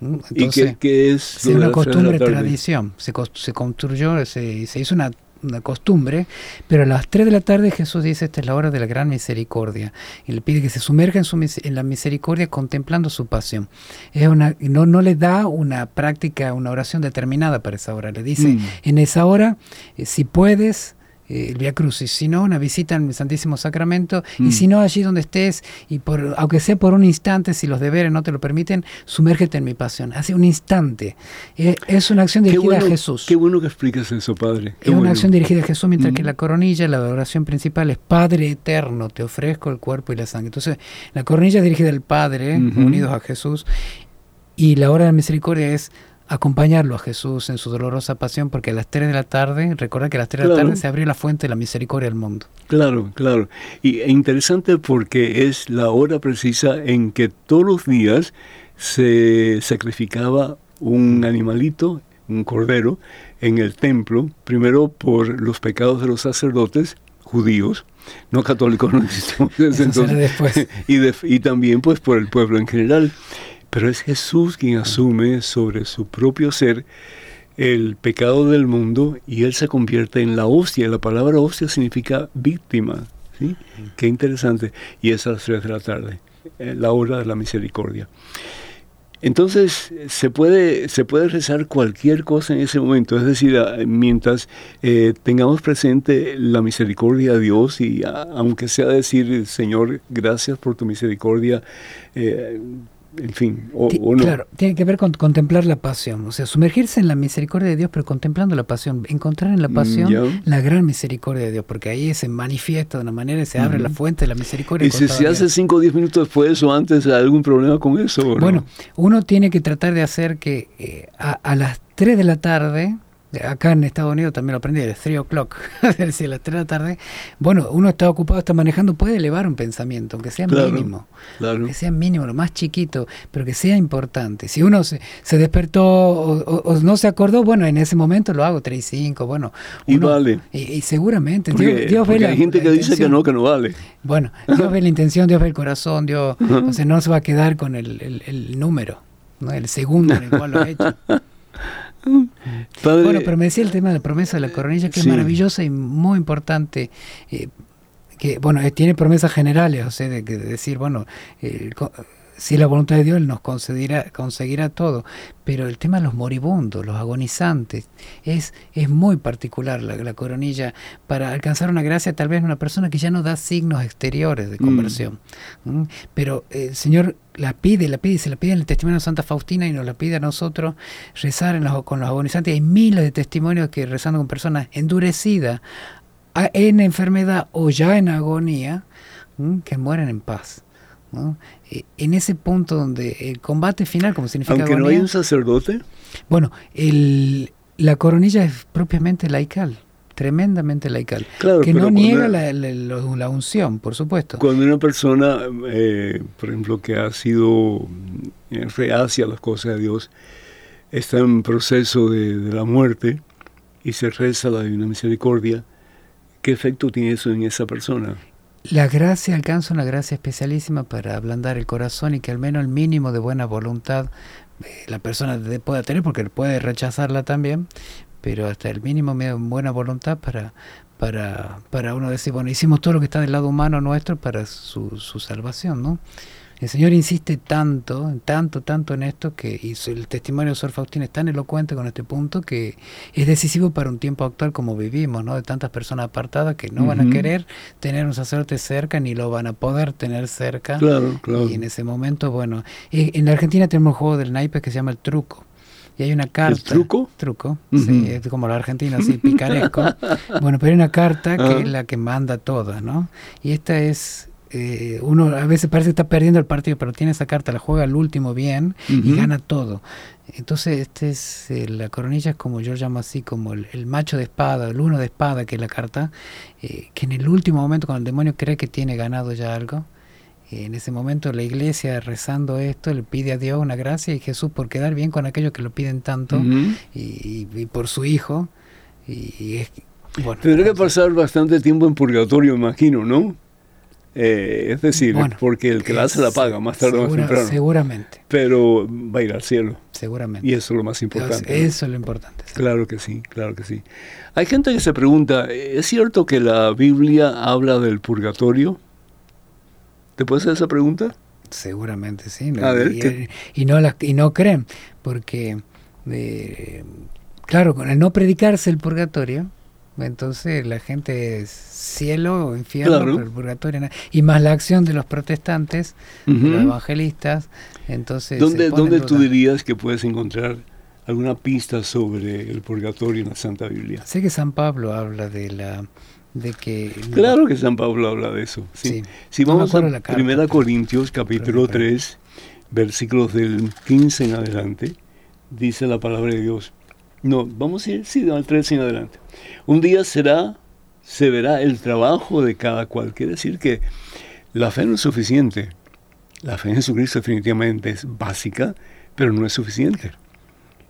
¿Mm? ¿y Entonces, qué, qué es? es una costumbre, tradición. Se, se construyó, se, se hizo una, una costumbre, pero a las 3 de la tarde Jesús dice, esta es la hora de la gran misericordia. Y le pide que se sumerja en, su, mis- en la misericordia contemplando su pasión. Es una, no, no le da una práctica, una oración determinada para esa hora. Le dice, Mm. en esa hora, eh, si puedes, eh, el Via Crucis, si no, una visita al Santísimo Sacramento, Mm. y si no, allí donde estés, y por, aunque sea por un instante, si los deberes no te lo permiten, sumérgete en mi pasión. Hace un instante. Eh, es una acción dirigida bueno, a Jesús. Qué bueno que explicas eso, padre. Qué Es una bueno. acción dirigida a Jesús, mientras Mm. que la coronilla, la oración principal es Padre eterno, te ofrezco el cuerpo y la sangre. Entonces, la coronilla es dirigida al Padre, Ujú. unidos a Jesús, y la hora de la misericordia es acompañarlo a Jesús en su dolorosa pasión, porque a las 3 de la tarde, recuerda que a las 3 de la tarde se abrió la fuente de la misericordia del mundo. Claro, claro. Y e interesante porque es la hora precisa en que todos los días se sacrificaba un animalito, un cordero, en el templo, primero por los pecados de los sacerdotes judíos, no católicos, no existimos entonces, después. y, de- y también pues por el pueblo en general. Pero es Jesús quien asume sobre su propio ser el pecado del mundo y él se convierte en la hostia. La palabra hostia significa víctima. ¿sí? Qué interesante. Y es a las 3 de la tarde, eh, la hora de la misericordia. Entonces se puede, se puede rezar cualquier cosa en ese momento, es decir, a- mientras eh, tengamos presente la misericordia de Dios y a- aunque sea decir, Señor, gracias por tu misericordia, eh, en fin, o, o no. Claro, tiene que ver con contemplar la pasión, o sea, sumergirse en la misericordia de Dios, pero contemplando la pasión, encontrar en la Mm, pasión la gran misericordia de Dios, porque ahí se manifiesta de una manera y se abre la fuente de la misericordia. Y si se hace Dios. 5 o 10 minutos después o antes, ¿hay algún problema con eso? o no? Bueno, uno tiene que tratar de hacer que eh, a, a las 3 de la tarde, acá en Estados Unidos también lo aprendí, es 3 o'clock, es decir, las 3 de la tarde, bueno, uno está ocupado, está manejando, puede elevar un pensamiento, aunque sea Claro, mínimo. claro. Que sea mínimo, lo más chiquito, pero que sea importante. Si uno se, se despertó o, o- o no se acordó, bueno, en ese momento lo hago 3 y 5, bueno. Y uno- vale. Y, y seguramente, Porque, Dios, Dios ve porque la, hay gente la que dice que no, que no vale. Bueno, Dios ve la intención, Dios ve el corazón, Dios, o sea, no se va a quedar con el, el- el número. ¿no? el segundo en el cual lo ha hecho. Padre, Bueno, pero me decía el tema de la promesa de la coronilla, que Sí. es maravillosa y muy importante. eh, que, bueno, eh, tiene promesas generales, o sea, de, de decir, bueno, eh, si es la voluntad de Dios, Él nos concederá, conseguirá todo. Pero el tema de los moribundos, los agonizantes, es, es muy particular la, la coronilla para alcanzar una gracia, tal vez una persona que ya no da signos exteriores de conversión. ¿Mm? Pero eh, el Señor la pide, la pide, se la pide en el testimonio de Santa Faustina y nos la pide a nosotros rezar en los- con los agonizantes. Hay miles de testimonios que rezando con personas endurecidas en enfermedad o ya en agonía, que mueren en paz. ¿No? Eh, En ese punto donde el combate final, como significa aunque no agonía, hay un sacerdote, bueno, el, la coronilla es propiamente laical, tremendamente laical, Claro, que no niega la, la- la- la unción, por supuesto. cuando una persona, eh, por ejemplo, que ha sido eh, reacia a las cosas de Dios, está en proceso de, de la muerte y se reza la Divina Misericordia, ¿qué efecto tiene eso en esa persona? La gracia alcanza una gracia especialísima para ablandar el corazón y que al menos el mínimo de buena voluntad eh, la persona pueda tener, porque puede rechazarla también, pero hasta el mínimo de buena voluntad para, para, para uno decir, bueno, hicimos todo lo que está del lado humano nuestro para su, su salvación, ¿no? El Señor insiste tanto, tanto, tanto en esto que y el testimonio de Sor Faustina es tan elocuente con este punto que es decisivo para un tiempo actual como vivimos, ¿no? De tantas personas apartadas que no van a querer tener un sacerdote cerca ni lo van a poder tener cerca. Claro, claro. Y en ese momento, bueno, eh, en Argentina tenemos un juego del naipe que se llama el truco. Y hay una carta. truco? Truco, Ujú. sí, es como los argentinos, así, picaresco. bueno, pero hay una carta que Ah. es la que manda todas, ¿no? Y esta es. Eh, uno a veces parece que está perdiendo el partido, pero tiene esa carta, la juega al último bien y gana todo. Entonces, este es eh, la coronilla es como yo llamo así, como el, el macho de espada, el uno de espada, que es la carta, eh, que en el último momento, cuando el demonio cree que tiene ganado ya algo, eh, en ese momento la iglesia rezando esto le pide a Dios una gracia y Jesús por quedar bien con aquellos que lo piden tanto y, y- y por su hijo. Y, y es, bueno, Tendría que pasar bastante tiempo en purgatorio, imagino, ¿no? Eh, es decir, Bueno, porque el que la hace la paga más tarde o más temprano. Seguramente, Pero va a ir al cielo. seguramente. Y eso es lo más importante. Eso es lo importante. sí. Claro que sí, claro que sí. Hay gente que se pregunta, ¿es cierto que la Biblia habla del purgatorio? ¿Te puedes hacer esa pregunta? Seguramente, sí. ¿no? A ver, y, y no las, y no creen, porque, eh, claro, con el no predicarse el purgatorio, entonces la gente es cielo infierno, Claro. pero el purgatorio no. Y más la acción de los protestantes, de los evangelistas, entonces... ¿Dónde, dónde tú dirías que puedes encontrar alguna pista sobre el purgatorio en la Santa Biblia? Sé que San Pablo habla de la... de que... Claro que San Pablo habla de eso. Sí. Sí. Si No vamos acuerdo a la carta, Primera pero- Corintios capítulo pero- 3, versículos del 15 en adelante, dice la palabra de Dios. No, vamos a ir, sí, al 13 en adelante. Un día será, se verá el trabajo de cada cual. Quiere decir que la fe no es suficiente. La fe en Jesucristo definitivamente es básica, pero no es suficiente.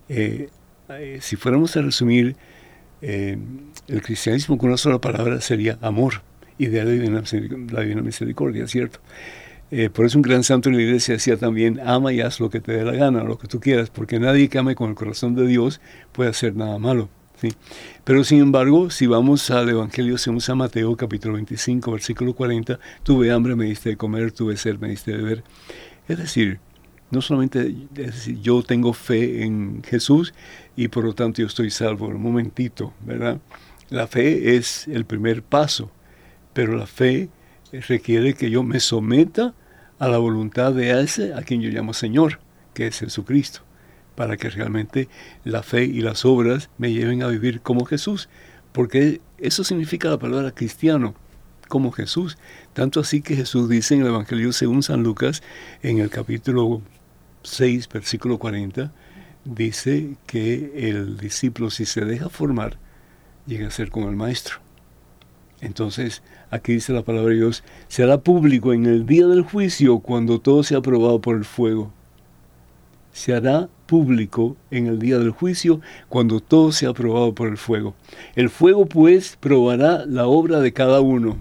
Eh, eh, si fuéramos a resumir eh, el cristianismo con una sola palabra sería amor y de la divina, la misericordia, ¿cierto? Por eso un gran santo de la iglesia decía también, ama y haz lo que te dé la gana, lo que tú quieras, porque nadie que ame con el corazón de Dios puede hacer nada malo. ¿Sí? Pero sin embargo, si vamos al Evangelio según San Mateo, capítulo 25, versículo 40, tuve hambre, me diste de comer, tuve sed, me diste de beber. Es decir, no solamente, yo tengo fe en Jesús y por lo tanto yo estoy salvo. Un momentito, ¿verdad? La fe es el primer paso, pero la fe requiere que yo me someta a la voluntad de ese a quien yo llamo Señor, que es Jesucristo, para que realmente la fe y las obras me lleven a vivir como Jesús, porque eso significa la palabra cristiano, como Jesús. Tanto así que Jesús dice en el Evangelio según San Lucas, en el capítulo 6, versículo 40, dice que el discípulo si se deja formar, llega a ser como el maestro. Entonces, aquí dice la palabra de Dios, se hará público en el día del juicio cuando todo sea aprobado por el fuego. Se hará en el día del juicio cuando todo sea aprobado por el fuego. El fuego pues probará la obra de cada uno.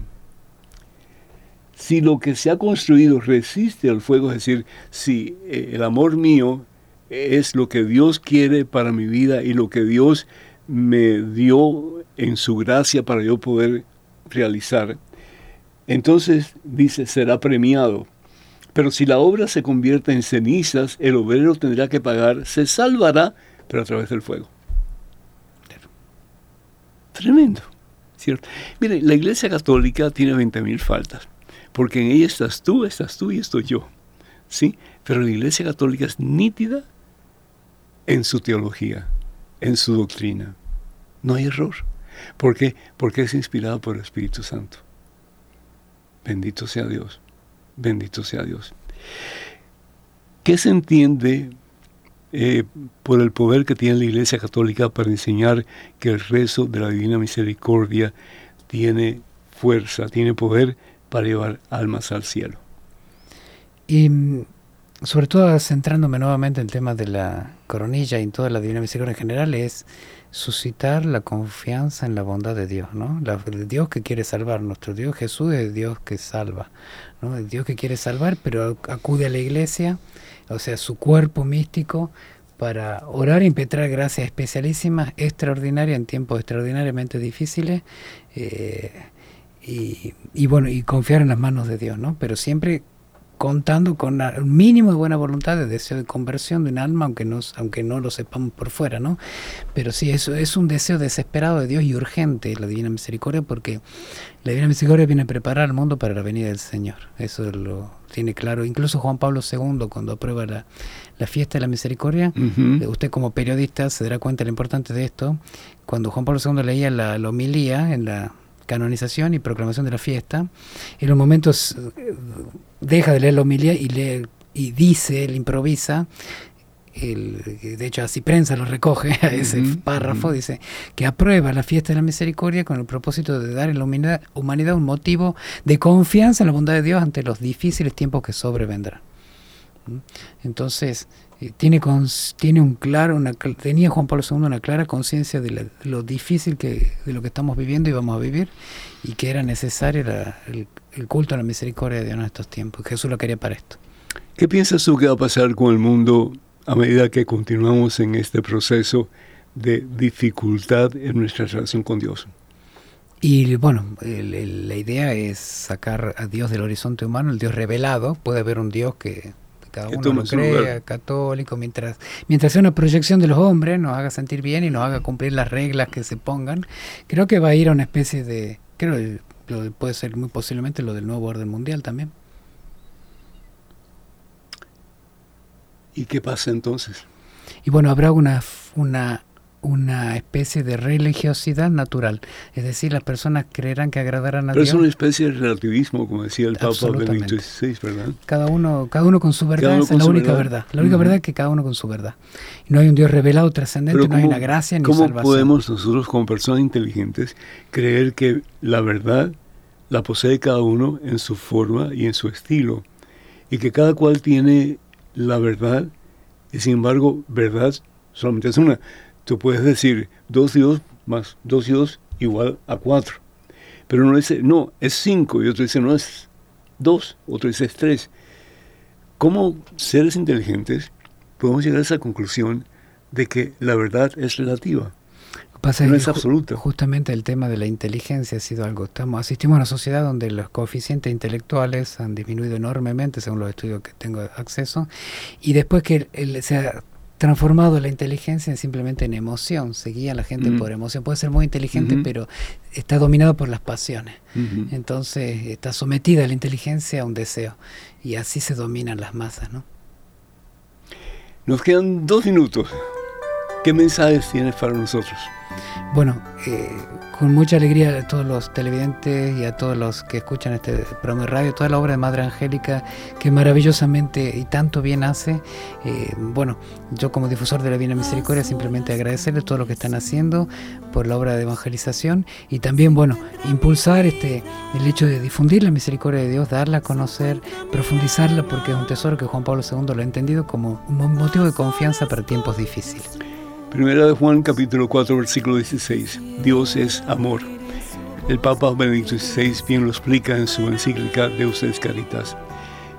Si lo que se ha construido resiste al fuego, es decir, si eh, el amor mío es lo que Dios quiere para mi vida y lo que Dios me dio en su gracia para yo poder realizar, entonces dice, será premiado. Pero si la obra se convierte en cenizas, el obrero tendrá que pagar, se salvará, pero a través del fuego. Tremendo, ¿cierto? Mire, la Iglesia Católica tiene 20.000 faltas, porque en ella estás tú, estás tú y estoy yo, ¿sí? Pero la Iglesia Católica es nítida en su teología, en su doctrina. No hay error. ¿Por qué? Porque es inspirada por el Espíritu Santo. Bendito sea Dios. Bendito sea Dios. ¿Qué se entiende eh, por el poder que tiene la Iglesia Católica para enseñar que el rezo de la Divina Misericordia tiene fuerza, tiene poder para llevar almas al cielo? Y mm, sobre todo centrándome nuevamente en el tema de la coronilla y en toda la Divina Misericordia en general, es suscitar la confianza en la bondad de Dios, ¿no? El Dios que quiere salvar, nuestro Dios Jesús es Dios que salva, ¿no? El Dios que quiere salvar, pero acude a la iglesia, o sea, su cuerpo místico, para orar y impetrar gracias especialísimas, extraordinarias, en tiempos extraordinariamente difíciles, eh, y, y, bueno, y confiar en las manos de Dios, ¿no? Pero siempre contando con un mínimo de buena voluntad, de deseo de conversión de un alma, aunque no, aunque no lo sepamos por fuera, ¿no? Pero sí, eso es un deseo desesperado de Dios y urgente, la Divina Misericordia, porque la Divina Misericordia viene a preparar al mundo para la venida del Señor. Eso lo tiene claro. Incluso Juan Pablo II, cuando aprueba la, la fiesta de la misericordia, eh, usted como periodista se dará cuenta de lo importante de esto. Cuando Juan Pablo II leía la, la homilía en la canonización y proclamación de la fiesta, en los momentos eh, deja de leer la homilía y, lee, y dice, él improvisa, el, de hecho así prensa lo recoge a ese párrafo, dice que aprueba la fiesta de la misericordia con el propósito de dar a la humanidad, humanidad un motivo de confianza en la bondad de Dios ante los difíciles tiempos que sobrevendrán. ¿Mm? Entonces, eh, tiene, tiene un claro, una, tenía Juan Pablo II una clara conciencia de, lo difícil que, de lo que estamos viviendo y vamos a vivir, y que era necesario el, el, culto a la misericordia de Dios en estos tiempos. Jesús lo quería para esto. ¿Qué piensas tú que va a pasar con el mundo a medida que continuamos en este proceso de dificultad en nuestra relación con Dios? Y bueno, el, el, la idea es sacar a Dios del horizonte humano, el Dios revelado. Puede haber un Dios que cada uno lo crea, católico, mientras, mientras sea una proyección de los hombres, nos haga sentir bien y nos haga cumplir las reglas que se pongan, creo que va a ir a una especie de, creo que puede ser muy posiblemente lo del nuevo orden mundial también. ¿Y qué pasa entonces? Y bueno, habrá una, una una especie de religiosidad natural. Es decir, las personas creerán que agradarán a Pero Dios. es una especie de relativismo, como decía el Papa Benedicto XVI, ¿verdad? Cada uno, cada uno con su verdad, es la única verdad. verdad. La única uh -huh. verdad es que cada uno con su verdad. No hay un Dios revelado trascendente, no cómo, hay una gracia ni ¿Cómo salvación. podemos nosotros, como personas inteligentes, creer que la verdad la posee cada uno en su forma y en su estilo? Y que cada cual tiene la verdad, y sin embargo, verdad solamente es una. Tú puedes decir 2 y 2 más 2 y 2 igual a 4. Pero uno dice, no, es 5. Y otro dice, no, es 2. Otro dice, es 3. ¿Cómo seres inteligentes podemos llegar a esa conclusión de que la verdad es relativa? Pasa no es absoluta. Justamente el tema de la inteligencia ha sido algo. Estamos, asistimos a una sociedad donde los coeficientes intelectuales han disminuido enormemente, según los estudios que tengo acceso, y después que el, se ha transformado la inteligencia en simplemente en emoción, se guía a la gente por emoción. Puede ser muy inteligente, pero está dominado por las pasiones. Entonces está sometida la inteligencia a un deseo. Y así se dominan las masas, ¿no? Nos quedan dos minutos. ¿Qué mensajes tienes para nosotros? Bueno, eh, con mucha alegría a todos los televidentes y a todos los que escuchan este programa de radio, toda la obra de Madre Angélica que maravillosamente y tanto bien hace. Eh, bueno, yo como difusor de la Divina Misericordia simplemente agradecerles todo lo que están haciendo por la obra de evangelización y también, bueno, impulsar este el hecho de difundir la misericordia de Dios, darla a conocer, profundizarla porque es un tesoro que Juan Pablo II lo ha entendido como un motivo de confianza para tiempos difíciles. Primera de Juan capítulo 4 versículo 16. Dios es amor. El Papa Benedicto XVI bien lo explica en su encíclica Deus es Caritas.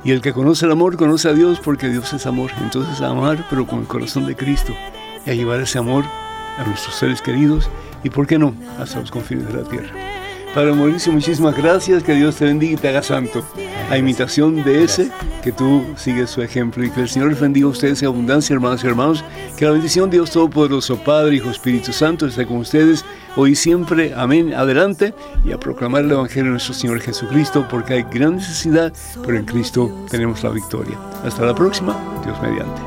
Y el que conoce el amor conoce a Dios porque Dios es amor. Entonces amar, pero con el corazón de Cristo. Y a llevar ese amor a nuestros seres queridos y, ¿por qué no?, hasta los confines de la tierra. Padre Mauricio, muchísimas gracias, que Dios te bendiga y te haga santo. A imitación de ese, que tú sigues su ejemplo y que el Señor les bendiga a ustedes en abundancia, hermanos y hermanos. Que la bendición de Dios Todopoderoso, Padre, Hijo, Espíritu Santo, esté con ustedes hoy y siempre. Amén. Adelante y a proclamar el Evangelio de nuestro Señor Jesucristo, porque hay gran necesidad, pero en Cristo tenemos la victoria. Hasta la próxima, Dios mediante.